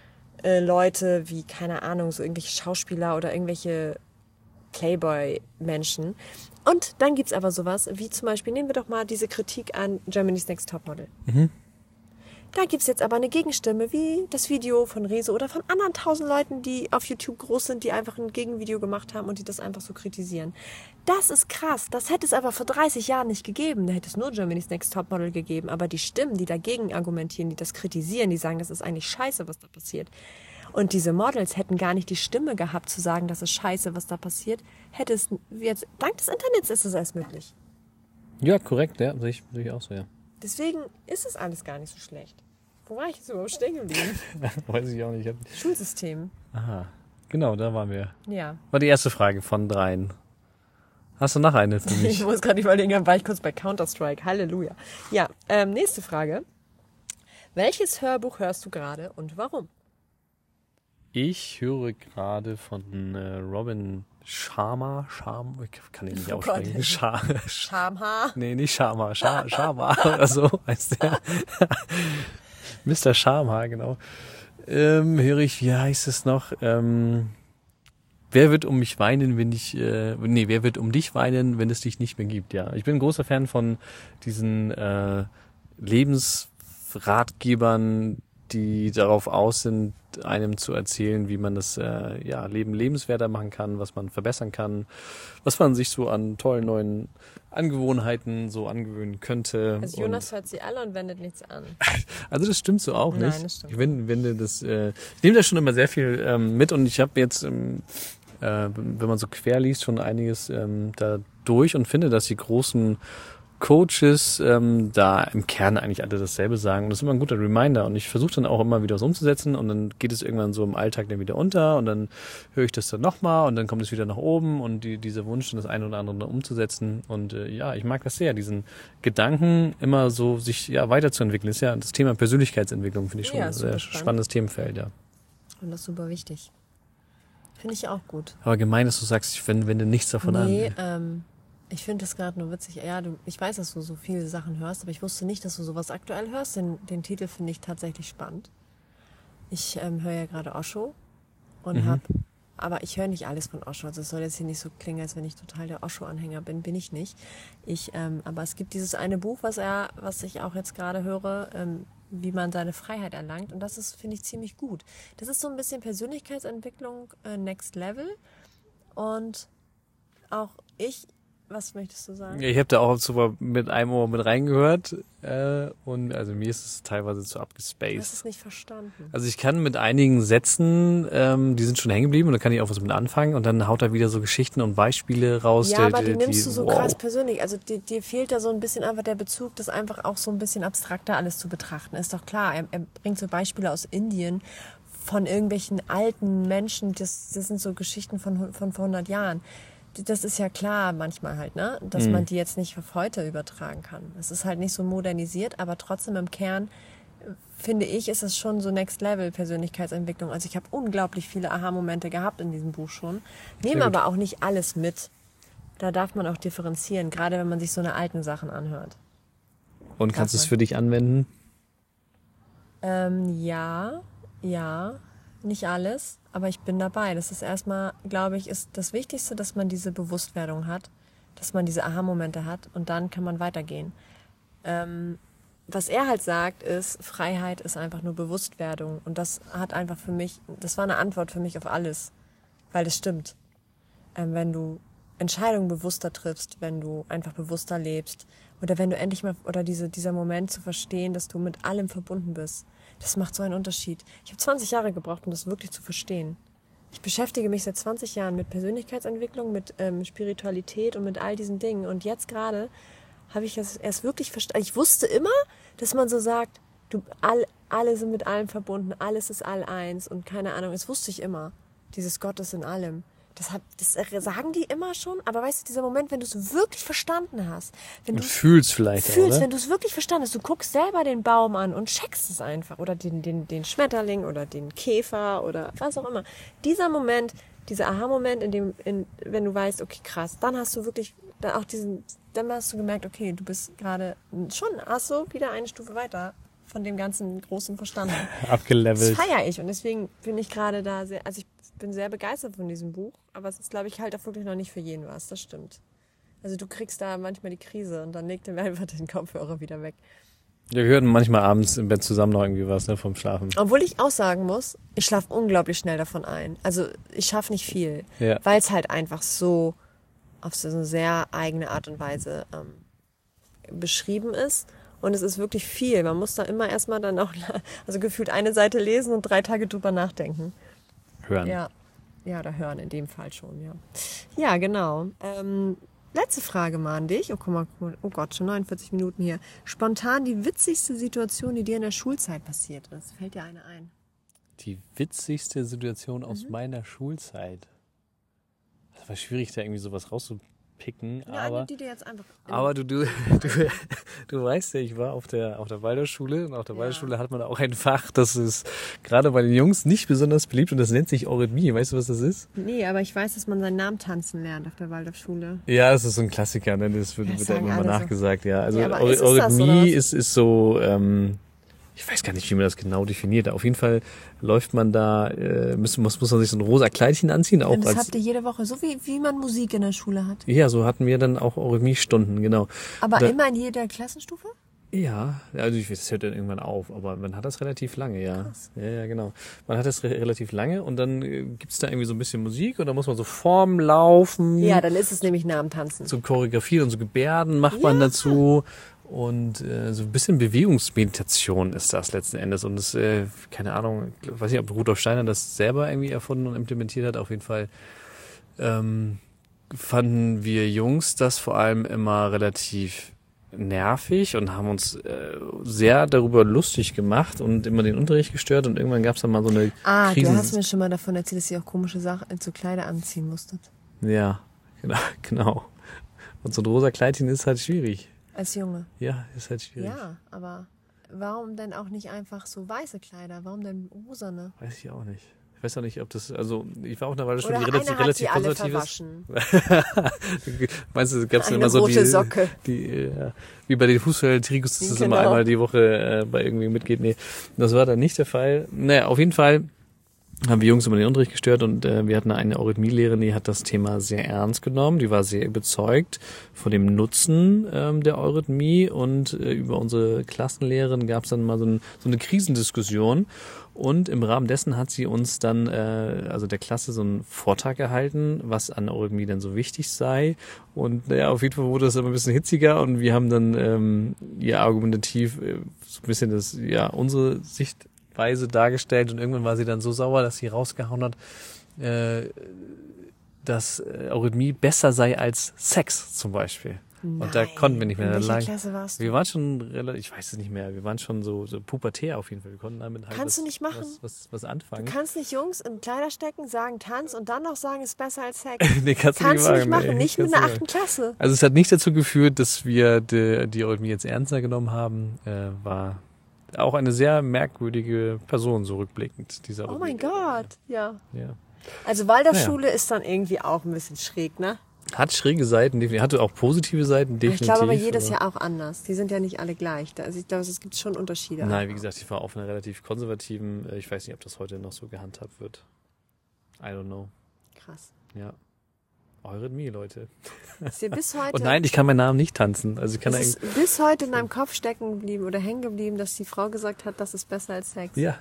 äh, Leute wie, keine Ahnung, so irgendwelche Schauspieler oder irgendwelche Playboy-Menschen. Und dann gibt's aber sowas, wie zum Beispiel, nehmen wir doch mal diese Kritik an Germany's Next Topmodel. Da gibt's jetzt aber eine Gegenstimme, wie das Video von Rezo oder von anderen tausend Leuten, die auf YouTube groß sind, die einfach ein Gegenvideo gemacht haben und die das einfach so kritisieren. Das ist krass. Das hätte es aber vor 30 Jahren nicht gegeben. Da hätte es nur Germany's Next Topmodel gegeben. Aber die Stimmen, die dagegen argumentieren, die das kritisieren, die sagen, das ist eigentlich scheiße, was da passiert. Und diese Models hätten gar nicht die Stimme gehabt, zu sagen, das ist scheiße, was da passiert. Hätte es jetzt, dank des Internets ist es erst möglich. Ja, korrekt, ja, sehe ich, sehe ich auch so, ja. Deswegen ist es alles gar nicht so schlecht. Wo war ich jetzt überhaupt stehen geblieben? Weiß ich auch nicht. Ich Schulsystem. Aha, genau, da waren wir. Ja. War die erste Frage von dreien. Hast du noch eine für Ich mich? muss gerade überlegen, dann war ich kurz bei Counter-Strike. Halleluja. Ja, ähm, nächste Frage. Welches Hörbuch hörst du gerade und warum? Ich höre gerade von äh, Robin Sharma, Sharma, ich kann ihn nicht Oh aussprechen. Sha Schamhaar. nee, nicht Sharma, Sha Sharma oder so heißt der. Mr. Sharma, genau. Ähm, höre ich, wie heißt es noch? Ähm, wer wird um mich weinen, wenn ich, äh, nee, wer wird um dich weinen, wenn es dich nicht mehr gibt? Ja, ich bin ein großer Fan von diesen äh, Lebensratgebern, die darauf aus sind, einem zu erzählen, wie man das äh, ja, Leben lebenswerter machen kann, was man verbessern kann, was man sich so an tollen neuen Angewohnheiten so angewöhnen könnte. Also Jonas hört sie alle und wendet nichts an. Und, also das stimmt so auch Nein, nicht. das stimmt Ich wende, wende das, äh, ich nehme da schon immer sehr viel ähm, mit und ich habe jetzt, ähm, äh, wenn man so quer liest, schon einiges ähm, da durch und finde, dass die großen Coaches ähm, da im Kern eigentlich alle dasselbe sagen. Und das ist immer ein guter Reminder. Und ich versuche dann auch immer wieder was umzusetzen und dann geht es irgendwann so im Alltag dann wieder unter und dann höre ich das dann nochmal und dann kommt es wieder nach oben und die, dieser Wunsch, das eine oder andere dann umzusetzen. Und äh, ja, ich mag das sehr, diesen Gedanken immer so sich ja weiterzuentwickeln. ist ja das Thema Persönlichkeitsentwicklung, finde ich schon Ja, ein sehr spannend. spannendes Themenfeld, ja. Und das ist super wichtig. Finde ich auch gut. Aber gemein, dass du sagst, ich wende, wende nichts davon nee, an. ähm, ich finde das gerade nur witzig. Ja, du, ich weiß, dass du so viele Sachen hörst, aber ich wusste nicht, dass du sowas aktuell hörst. Den, den Titel finde ich tatsächlich spannend. Ich ähm, höre ja gerade Osho und Mhm. habe, aber ich höre nicht alles von Osho. Also es soll jetzt hier nicht so klingen, als wenn ich total der Osho-Anhänger bin. Bin ich nicht. Ich, ähm, aber es gibt dieses eine Buch, was er, was ich auch jetzt gerade höre, ähm, wie man seine Freiheit erlangt. Und das ist, finde ich, ziemlich gut. Das ist so ein bisschen Persönlichkeitsentwicklung äh, Next Level. Und auch ich, was möchtest du sagen? Ich habe da auch so mit einem Ohr mit reingehört äh, und also mir ist es teilweise zu Du hast abgespaced. es nicht verstanden. Also ich kann mit einigen Sätzen, ähm, die sind schon hängen geblieben und da kann ich auch was mit anfangen und dann haut er wieder so Geschichten und Beispiele raus. Ja, aber die, nimmst du so wow. krass persönlich. Also dir, dir fehlt da so ein bisschen einfach der Bezug, das einfach auch so ein bisschen abstrakter alles zu betrachten. Ist doch klar, er, er bringt so Beispiele aus Indien von irgendwelchen alten Menschen. Das, das sind so Geschichten von, von vor 100 Jahren. Das ist ja klar manchmal halt, ne? dass Mhm. man die jetzt nicht auf heute übertragen kann. Es ist halt nicht so modernisiert, aber trotzdem im Kern äh, finde ich, ist es schon so Next Level Persönlichkeitsentwicklung. Also ich habe unglaublich viele Aha-Momente gehabt in diesem Buch schon. Nehme aber auch nicht alles mit. Da darf man auch differenzieren, gerade wenn man sich so eine alten Sachen anhört. Und kannst du es für dich anwenden? Ähm, ja, ja, nicht alles, aber ich bin dabei. Das ist erstmal, glaube ich, ist das Wichtigste, dass man diese Bewusstwerdung hat, dass man diese Aha-Momente hat und dann kann man weitergehen. Ähm, was er halt sagt, ist, Freiheit ist einfach nur Bewusstwerdung. Und das hat einfach für mich, das war eine Antwort für mich auf alles. Weil das stimmt. Ähm, wenn du Entscheidungen bewusster triffst, wenn du einfach bewusster lebst oder wenn du endlich mal, oder diese, dieser Moment zu verstehen, dass du mit allem verbunden bist, das macht so einen Unterschied. Ich habe 20 Jahre gebraucht, um das wirklich zu verstehen. Ich beschäftige mich seit 20 Jahren mit Persönlichkeitsentwicklung, mit ähm, Spiritualität und mit all diesen Dingen. Und jetzt gerade habe ich es erst wirklich verstanden. Ich wusste immer, dass man so sagt, du, all, alle sind mit allem verbunden, alles ist all eins und keine Ahnung, das wusste ich immer. Dieses Gott ist in allem. Das, hat, das sagen die immer schon, aber weißt du, dieser Moment, wenn du es wirklich verstanden hast, wenn du fühlst vielleicht auch, fühlst, oder? wenn du es wirklich verstanden hast, du guckst selber den Baum an und checkst es einfach oder den, den, den Schmetterling oder den Käfer oder was auch immer. Dieser Moment, dieser Aha-Moment, in dem, in, wenn du weißt, okay, krass, dann hast du wirklich dann auch diesen, dann hast du gemerkt, okay, du bist gerade schon, hast du wieder eine Stufe weiter von dem ganzen großen verstanden. Das Abgelevelt. feiere ich und deswegen bin ich gerade da sehr, also ich bin sehr begeistert von diesem Buch, aber es ist, glaube ich, halt auch wirklich noch nicht für jeden was, das stimmt. Also du kriegst da manchmal die Krise und dann legt er mir einfach den Kopfhörer wieder weg. Ja, wir hören manchmal abends im Bett zusammen noch irgendwie was, ne, vom Schlafen. Obwohl ich auch sagen muss, ich schlafe unglaublich schnell davon ein. Also ich schaffe nicht viel, Ja. weil es halt einfach so auf so eine sehr eigene Art und Weise ähm, beschrieben ist. Und es ist wirklich viel. Man muss da immer erstmal dann auch, also gefühlt eine Seite lesen und drei Tage drüber nachdenken. Hören. Ja, ja, oder hören in dem Fall schon, ja. Ja, genau. Ähm, letzte Frage mal an dich. Oh, guck mal, guck mal, oh Gott, schon 49 Minuten hier. Spontan die witzigste Situation, die dir in der Schulzeit passiert ist. Fällt dir eine ein? Die witzigste Situation aus Mhm. meiner Schulzeit. Das war schwierig, da irgendwie sowas picken. Ja, aber die dir jetzt einfach. aber du, du, du, du weißt ja, ich war auf der, auf der Waldorfschule und auf der Ja. Waldorfschule hat man auch ein Fach, das ist gerade bei den Jungs nicht besonders beliebt und das nennt sich Eurythmie. Weißt du, was das ist? Nee, aber ich weiß, dass man seinen Namen tanzen lernt auf der Waldorfschule. Ja, das ist so ein Klassiker, ne? das wird, Ja, wird da sagen immer mal alle so. nachgesagt, ja. Also Ja, ist Eurythmie was? ist, ist so, ähm, ich weiß gar nicht, wie man das genau definiert. Auf jeden Fall läuft man da, äh, muss, muss, muss man sich so ein rosa Kleidchen anziehen, auch das als, habt ihr jede Woche, so wie, wie man Musik in der Schule hat. ja, so hatten wir dann auch Eurythmie-Stunden, genau. Aber Da- immer in jeder Klassenstufe? Ja, also ich, das hört dann irgendwann auf, aber man hat das relativ lange, ja. Krass. Ja, ja, genau. Man hat das re relativ lange und dann äh, gibt's da irgendwie so ein bisschen Musik und dann muss man so Formen laufen. Ja, dann ist es nämlich Namentanzen. so Choreografie und so Gebärden macht man Ja. dazu. Und äh, so ein bisschen Bewegungsmeditation ist das letzten Endes. Und das, äh, keine Ahnung, ich weiß nicht, ob Rudolf Steiner das selber irgendwie erfunden und implementiert hat. Auf jeden Fall ähm, fanden wir Jungs das vor allem immer relativ nervig und haben uns äh, sehr darüber lustig gemacht und immer den Unterricht gestört. Und irgendwann gab's dann mal so eine Ah, Krisen du hast mir schon mal davon erzählt, dass ihr auch komische Sachen zu Kleider anziehen musstet. Ja, genau, genau. Und so ein rosa Kleidchen ist halt schwierig. Als Junge. Ja, ist halt schwierig. Ja, aber warum denn auch nicht einfach so weiße Kleider? Warum denn rosane? Weiß ich auch nicht. Ich weiß auch nicht, ob das, also ich war auch eine Weile schon Oder die relativ, relativ sie alle konservativ ist. verwaschen. Meinst du, gab es immer so die, Socke. die äh, wie bei den Fußball-Trikots, dass das immer Genau. einmal die Woche äh, bei irgendwie mitgeht. Nee, das war dann nicht der Fall. Naja, auf jeden Fall haben wir Jungs immer den Unterricht gestört und äh, wir hatten eine Eurythmielehrerin, die hat das Thema sehr ernst genommen. Die war sehr überzeugt von dem Nutzen ähm, der Eurythmie und äh, über unsere Klassenlehrerin gab es dann mal so, ein, so eine Krisendiskussion und im Rahmen dessen hat sie uns dann, äh, also der Klasse, so einen Vortrag gehalten, was an Eurythmie denn so wichtig sei. Und naja, auf jeden Fall wurde das immer ein bisschen hitziger und wir haben dann ähm, ja argumentativ äh, so ein bisschen das, ja, unsere Sichtweise dargestellt und irgendwann war sie dann so sauer, dass sie rausgehauen hat, äh, dass äh, Eurythmie besser sei als Sex zum Beispiel. Und da Nein. konnten wir nicht mehr In welcher lang. Klasse warst du? Wir waren schon relativ, ich weiß es nicht mehr, wir waren schon so, so pubertär auf jeden Fall. Wir konnten damit halt Kannst was, du nicht machen? Was, was, was anfangen. Du kannst nicht Jungs in Kleider stecken, sagen Tanz und dann noch sagen, ist besser als Sex. nee, kannst, Kannst du nicht machen, machen, nicht mit einer achten Klasse. Also es hat nicht dazu geführt, dass wir die, die Eurythmie jetzt ernster genommen haben. Äh, war auch eine sehr merkwürdige Person, so rückblickend, dieser Oh mein. Gott, ja. Ja. Also Waldorfschule ist dann irgendwie auch ein bisschen schräg, ne? Hat schräge Seiten, definitiv. Hatte auch positive Seiten, definitiv. ich glaube aber jedes Jahr auch anders. Die sind ja nicht alle gleich. Also ich glaube, es gibt schon Unterschiede. Nein, wie gesagt, ich war auf einer relativ konservativen, äh, ich weiß nicht, ob das heute noch so gehandhabt wird. I don't know. Krass. Ja. Eurythmie, Leute. Ist dir bis heute, Und nein, ich kann meinen Namen nicht tanzen. Also ich kann ist bis heute in deinem Kopf stecken geblieben oder hängen geblieben, dass die Frau gesagt hat, das ist besser als Sex. Ja,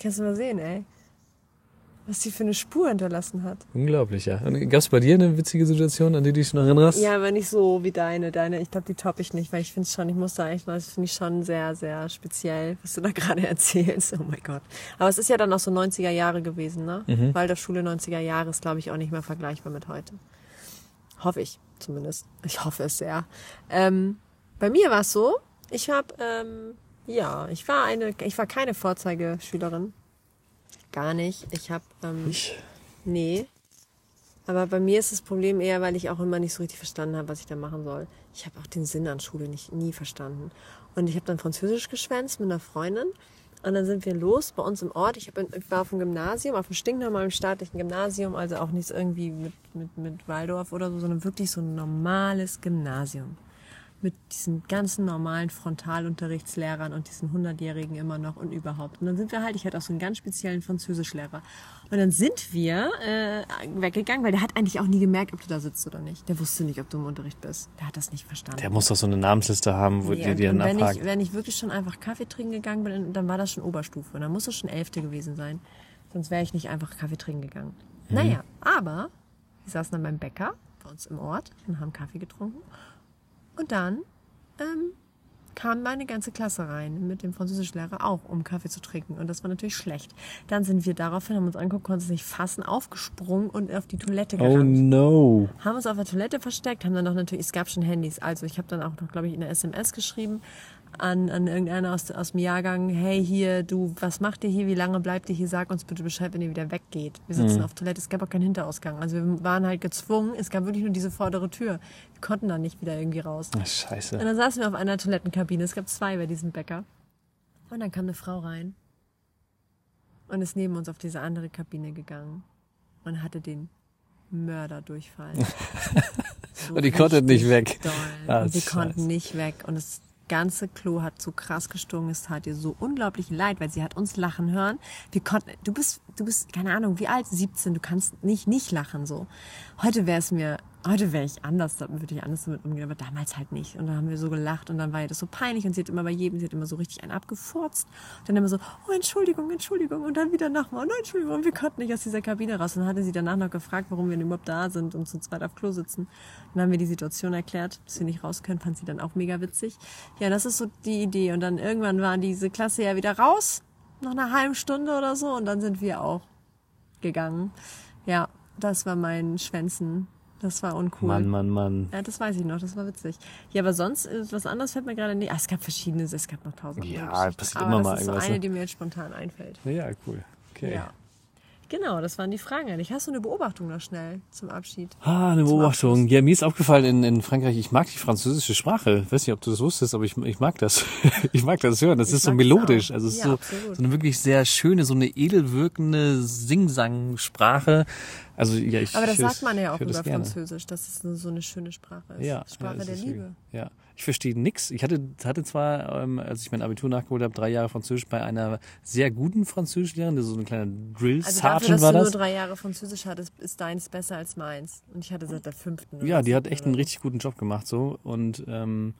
Kannst du mal sehen, ey. Was die für eine Spur hinterlassen hat. unglaublich, ja. Gab es bei dir eine witzige Situation, an die du dich noch erinnerst? Ja, aber nicht so wie deine. Deine, ich glaube, die toppe ich nicht, weil ich finde schon, ich muss da echt mal, das finde ich schon sehr, sehr speziell, was du da gerade erzählst. Oh mein Gott. Aber es ist ja dann auch so 90er Jahre gewesen, ne? Mhm. Waldorfschule 90er Jahre ist, glaube ich, auch nicht mehr vergleichbar mit heute. Hoffe ich zumindest. Ich hoffe es sehr. Ähm, bei mir war es so, ich habe, ähm, ja, ich war eine, ich war keine Vorzeigeschülerin. Gar nicht. Ich habe, ähm, Ich? Nee. Aber bei mir ist das Problem eher, weil ich auch immer nicht so richtig verstanden habe, was ich da machen soll. Ich habe auch den Sinn an Schule nicht nie verstanden. Und ich habe dann Französisch geschwänzt mit einer Freundin. Und dann sind wir los bei uns im Ort. Ich, hab, ich war auf dem Gymnasium, auf einem stinknormalen staatlichen Gymnasium, also auch nichts irgendwie mit, mit, mit Waldorf oder so, sondern wirklich so ein normales Gymnasium. Mit diesen ganzen normalen Frontalunterrichtslehrern und diesen 100-Jährigen immer noch und überhaupt. Und dann sind wir halt, ich hatte auch so einen ganz speziellen Französischlehrer. Und dann sind wir äh, weggegangen, weil der hat eigentlich auch nie gemerkt, ob du da sitzt oder nicht. Der wusste nicht, ob du im Unterricht bist. Der hat das nicht verstanden. Der muss doch so eine Namensliste haben, wo Nee, die, dann wenn, abhakt. ich, wenn ich wirklich schon einfach Kaffee trinken gegangen bin, dann war das schon Oberstufe. Und dann muss es schon Elfte gewesen sein. Sonst wäre ich nicht einfach Kaffee trinken gegangen. Mhm. Naja, aber wir saßen dann beim Bäcker bei uns im Ort und haben Kaffee getrunken. Und dann ähm, kam meine ganze Klasse rein mit dem Französischlehrer auch, um Kaffee zu trinken. Und das war natürlich schlecht. Dann sind wir daraufhin, haben uns angeguckt, konnten es nicht fassen, aufgesprungen und auf die Toilette Oh gerannt no. haben uns auf der Toilette versteckt, haben dann noch natürlich, es gab schon Handys, also ich habe dann auch noch, glaube ich, in der SMS geschrieben, an, an irgendeiner aus, aus dem Jahrgang, hey hier, du, was macht ihr hier, wie lange bleibt ihr hier, sag uns bitte Bescheid, wenn ihr wieder weggeht. Wir sitzen auf Toilette, es gab auch keinen Hinterausgang. Also wir waren halt gezwungen, es gab wirklich nur diese vordere Tür. Wir konnten da nicht wieder irgendwie raus. Ach, Und Scheiße. dann saßen wir auf einer Toilettenkabine, es gab zwei bei diesem Bäcker. Und dann kam eine Frau rein und ist neben uns auf diese andere Kabine gegangen und hatte den Mörderdurchfall. So Und die konnte nicht weg. Doll. Ah, und scheiße. konnten nicht weg. Und das ganze Klo hat so krass gestunken. Es tat ihr so unglaublich leid, weil sie hat uns lachen hören. Wir konnten, du bist, du bist, keine Ahnung, wie alt? 17. Du kannst nicht nicht lachen so. Heute wäre es mir, heute wäre ich anders, da würde ich anders damit umgehen, aber damals halt nicht. Und dann haben wir so gelacht und dann war ihr das so peinlich und sie hat immer bei jedem, sie hat immer so richtig einen abgefurzt. Und dann immer so, oh Entschuldigung, Entschuldigung und dann wieder nochmal, oh Entschuldigung. Und wir konnten nicht aus dieser Kabine raus. Und dann hatte sie danach noch gefragt, warum wir denn überhaupt da sind und zu zweit auf Klo sitzen. Dann haben wir die Situation erklärt, dass wir nicht raus können, fand sie dann auch mega witzig. Ja, das ist so die Idee. Und dann irgendwann war diese Klasse ja wieder raus, nach einer halben Stunde oder so. Und dann sind wir auch gegangen. Ja, das war mein Schwänzen. Das war uncool. Mann, Mann, Mann. Ja, das weiß ich noch, das war witzig. Ja, aber sonst, äh, was anderes fällt mir gerade nicht. Ah, es gab verschiedene, es gab noch tausend Ja, andere passiert aber immer das mal ist so irgendwas, eine, ne? die mir jetzt spontan einfällt. Ja, cool. Okay. Ja. Genau, das waren die Fragen eigentlich. Hast du eine Beobachtung noch schnell zum Abschied? Ah, eine Beobachtung. Ja, mir ist aufgefallen in, in Frankreich, ich mag die französische Sprache. Ich weiß nicht, ob du das wusstest, aber ich, ich mag das. ich mag das hören. Das Ich ist so mag das melodisch. auch. Also es ist Ja, so, absolut. so eine wirklich sehr schöne, so eine edel wirkende Sing-Sang-Sprache. Also ja, ich Aber das sagt man ja auch über das. Französisch, dass es so eine schöne Sprache ist. Ja, Sprache ja, der Liebe. Ja, ich verstehe nix. Ich hatte, hatte zwar, ähm, als ich mein Abitur nachgeholt habe, drei Jahre Französisch bei einer sehr guten Französischlehrerin, die so eine kleine Drill Also dafür, dass war du das. nur drei Jahre Französisch hattest, ist deins besser als meins. Und ich hatte seit der fünften. Ja, die hat echt einen richtig guten Job gemacht so und ähm,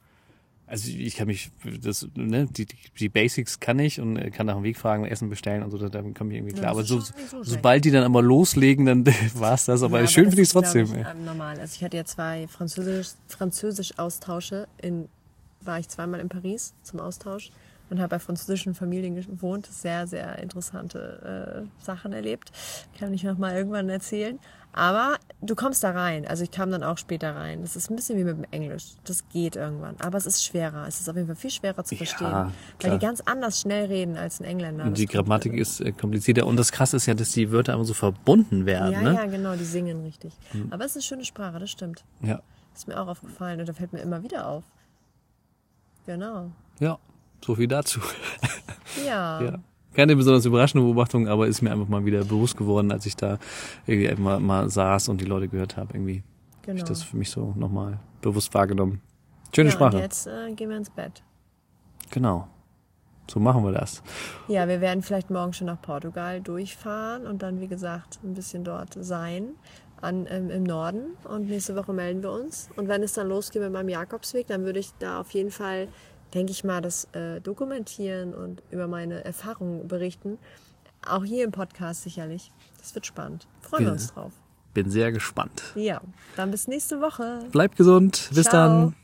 also ich kann mich das ne die, die- Basics kann ich und kann nach dem Weg fragen, Essen bestellen und so, da damit komme ich irgendwie klar. Aber so, so sobald die dann aber loslegen, dann war's das. Aber Ja, schön finde ich es trotzdem. Ich, ähm, normal. Also ich hatte ja zwei Französisch, Französisch-Austausche. In war ich zweimal in Paris zum Austausch und habe bei französischen Familien gewohnt. Sehr, sehr interessante äh, Sachen erlebt. Kann ich noch mal irgendwann erzählen. Aber du kommst da rein. Also ich kam dann auch später rein. Das ist ein bisschen wie mit dem Englisch. Das geht irgendwann. Aber es ist schwerer. Es ist auf jeden Fall viel schwerer zu verstehen. weil klar. die ganz anders schnell reden als ein Engländer. Und die Grammatik irgendwie. ist äh, komplizierter und das krasse ist ja, dass die Wörter immer so verbunden werden, Ja, ne? ja, genau. Die singen richtig. Aber es ist eine schöne Sprache, das stimmt. Ja. Ist mir auch aufgefallen und da fällt mir immer wieder auf. Genau. Ja, so viel dazu. Ja. Ja. Keine besonders überraschende Beobachtung, aber ist mir einfach mal wieder bewusst geworden, als ich da irgendwie einfach mal, mal saß und die Leute gehört habe. Irgendwie habe genau. ich das für mich so nochmal bewusst wahrgenommen. Schöne ja, Sprache. Und jetzt äh, gehen wir ins Bett. Genau. So machen wir das. Ja, wir werden vielleicht morgen schon nach Portugal durchfahren und dann, wie gesagt, ein bisschen dort sein an, ähm, im Norden. Und nächste Woche melden wir uns. Und wenn es dann losgeht mit meinem Jakobsweg, dann würde ich da auf jeden Fall, denke ich mal, das äh, dokumentieren und über meine Erfahrungen berichten. Auch hier im Podcast sicherlich. Das wird spannend. Freuen wir uns drauf. Bin sehr gespannt. Ja, dann bis nächste Woche. Bleibt gesund. Bis Ciao. dann.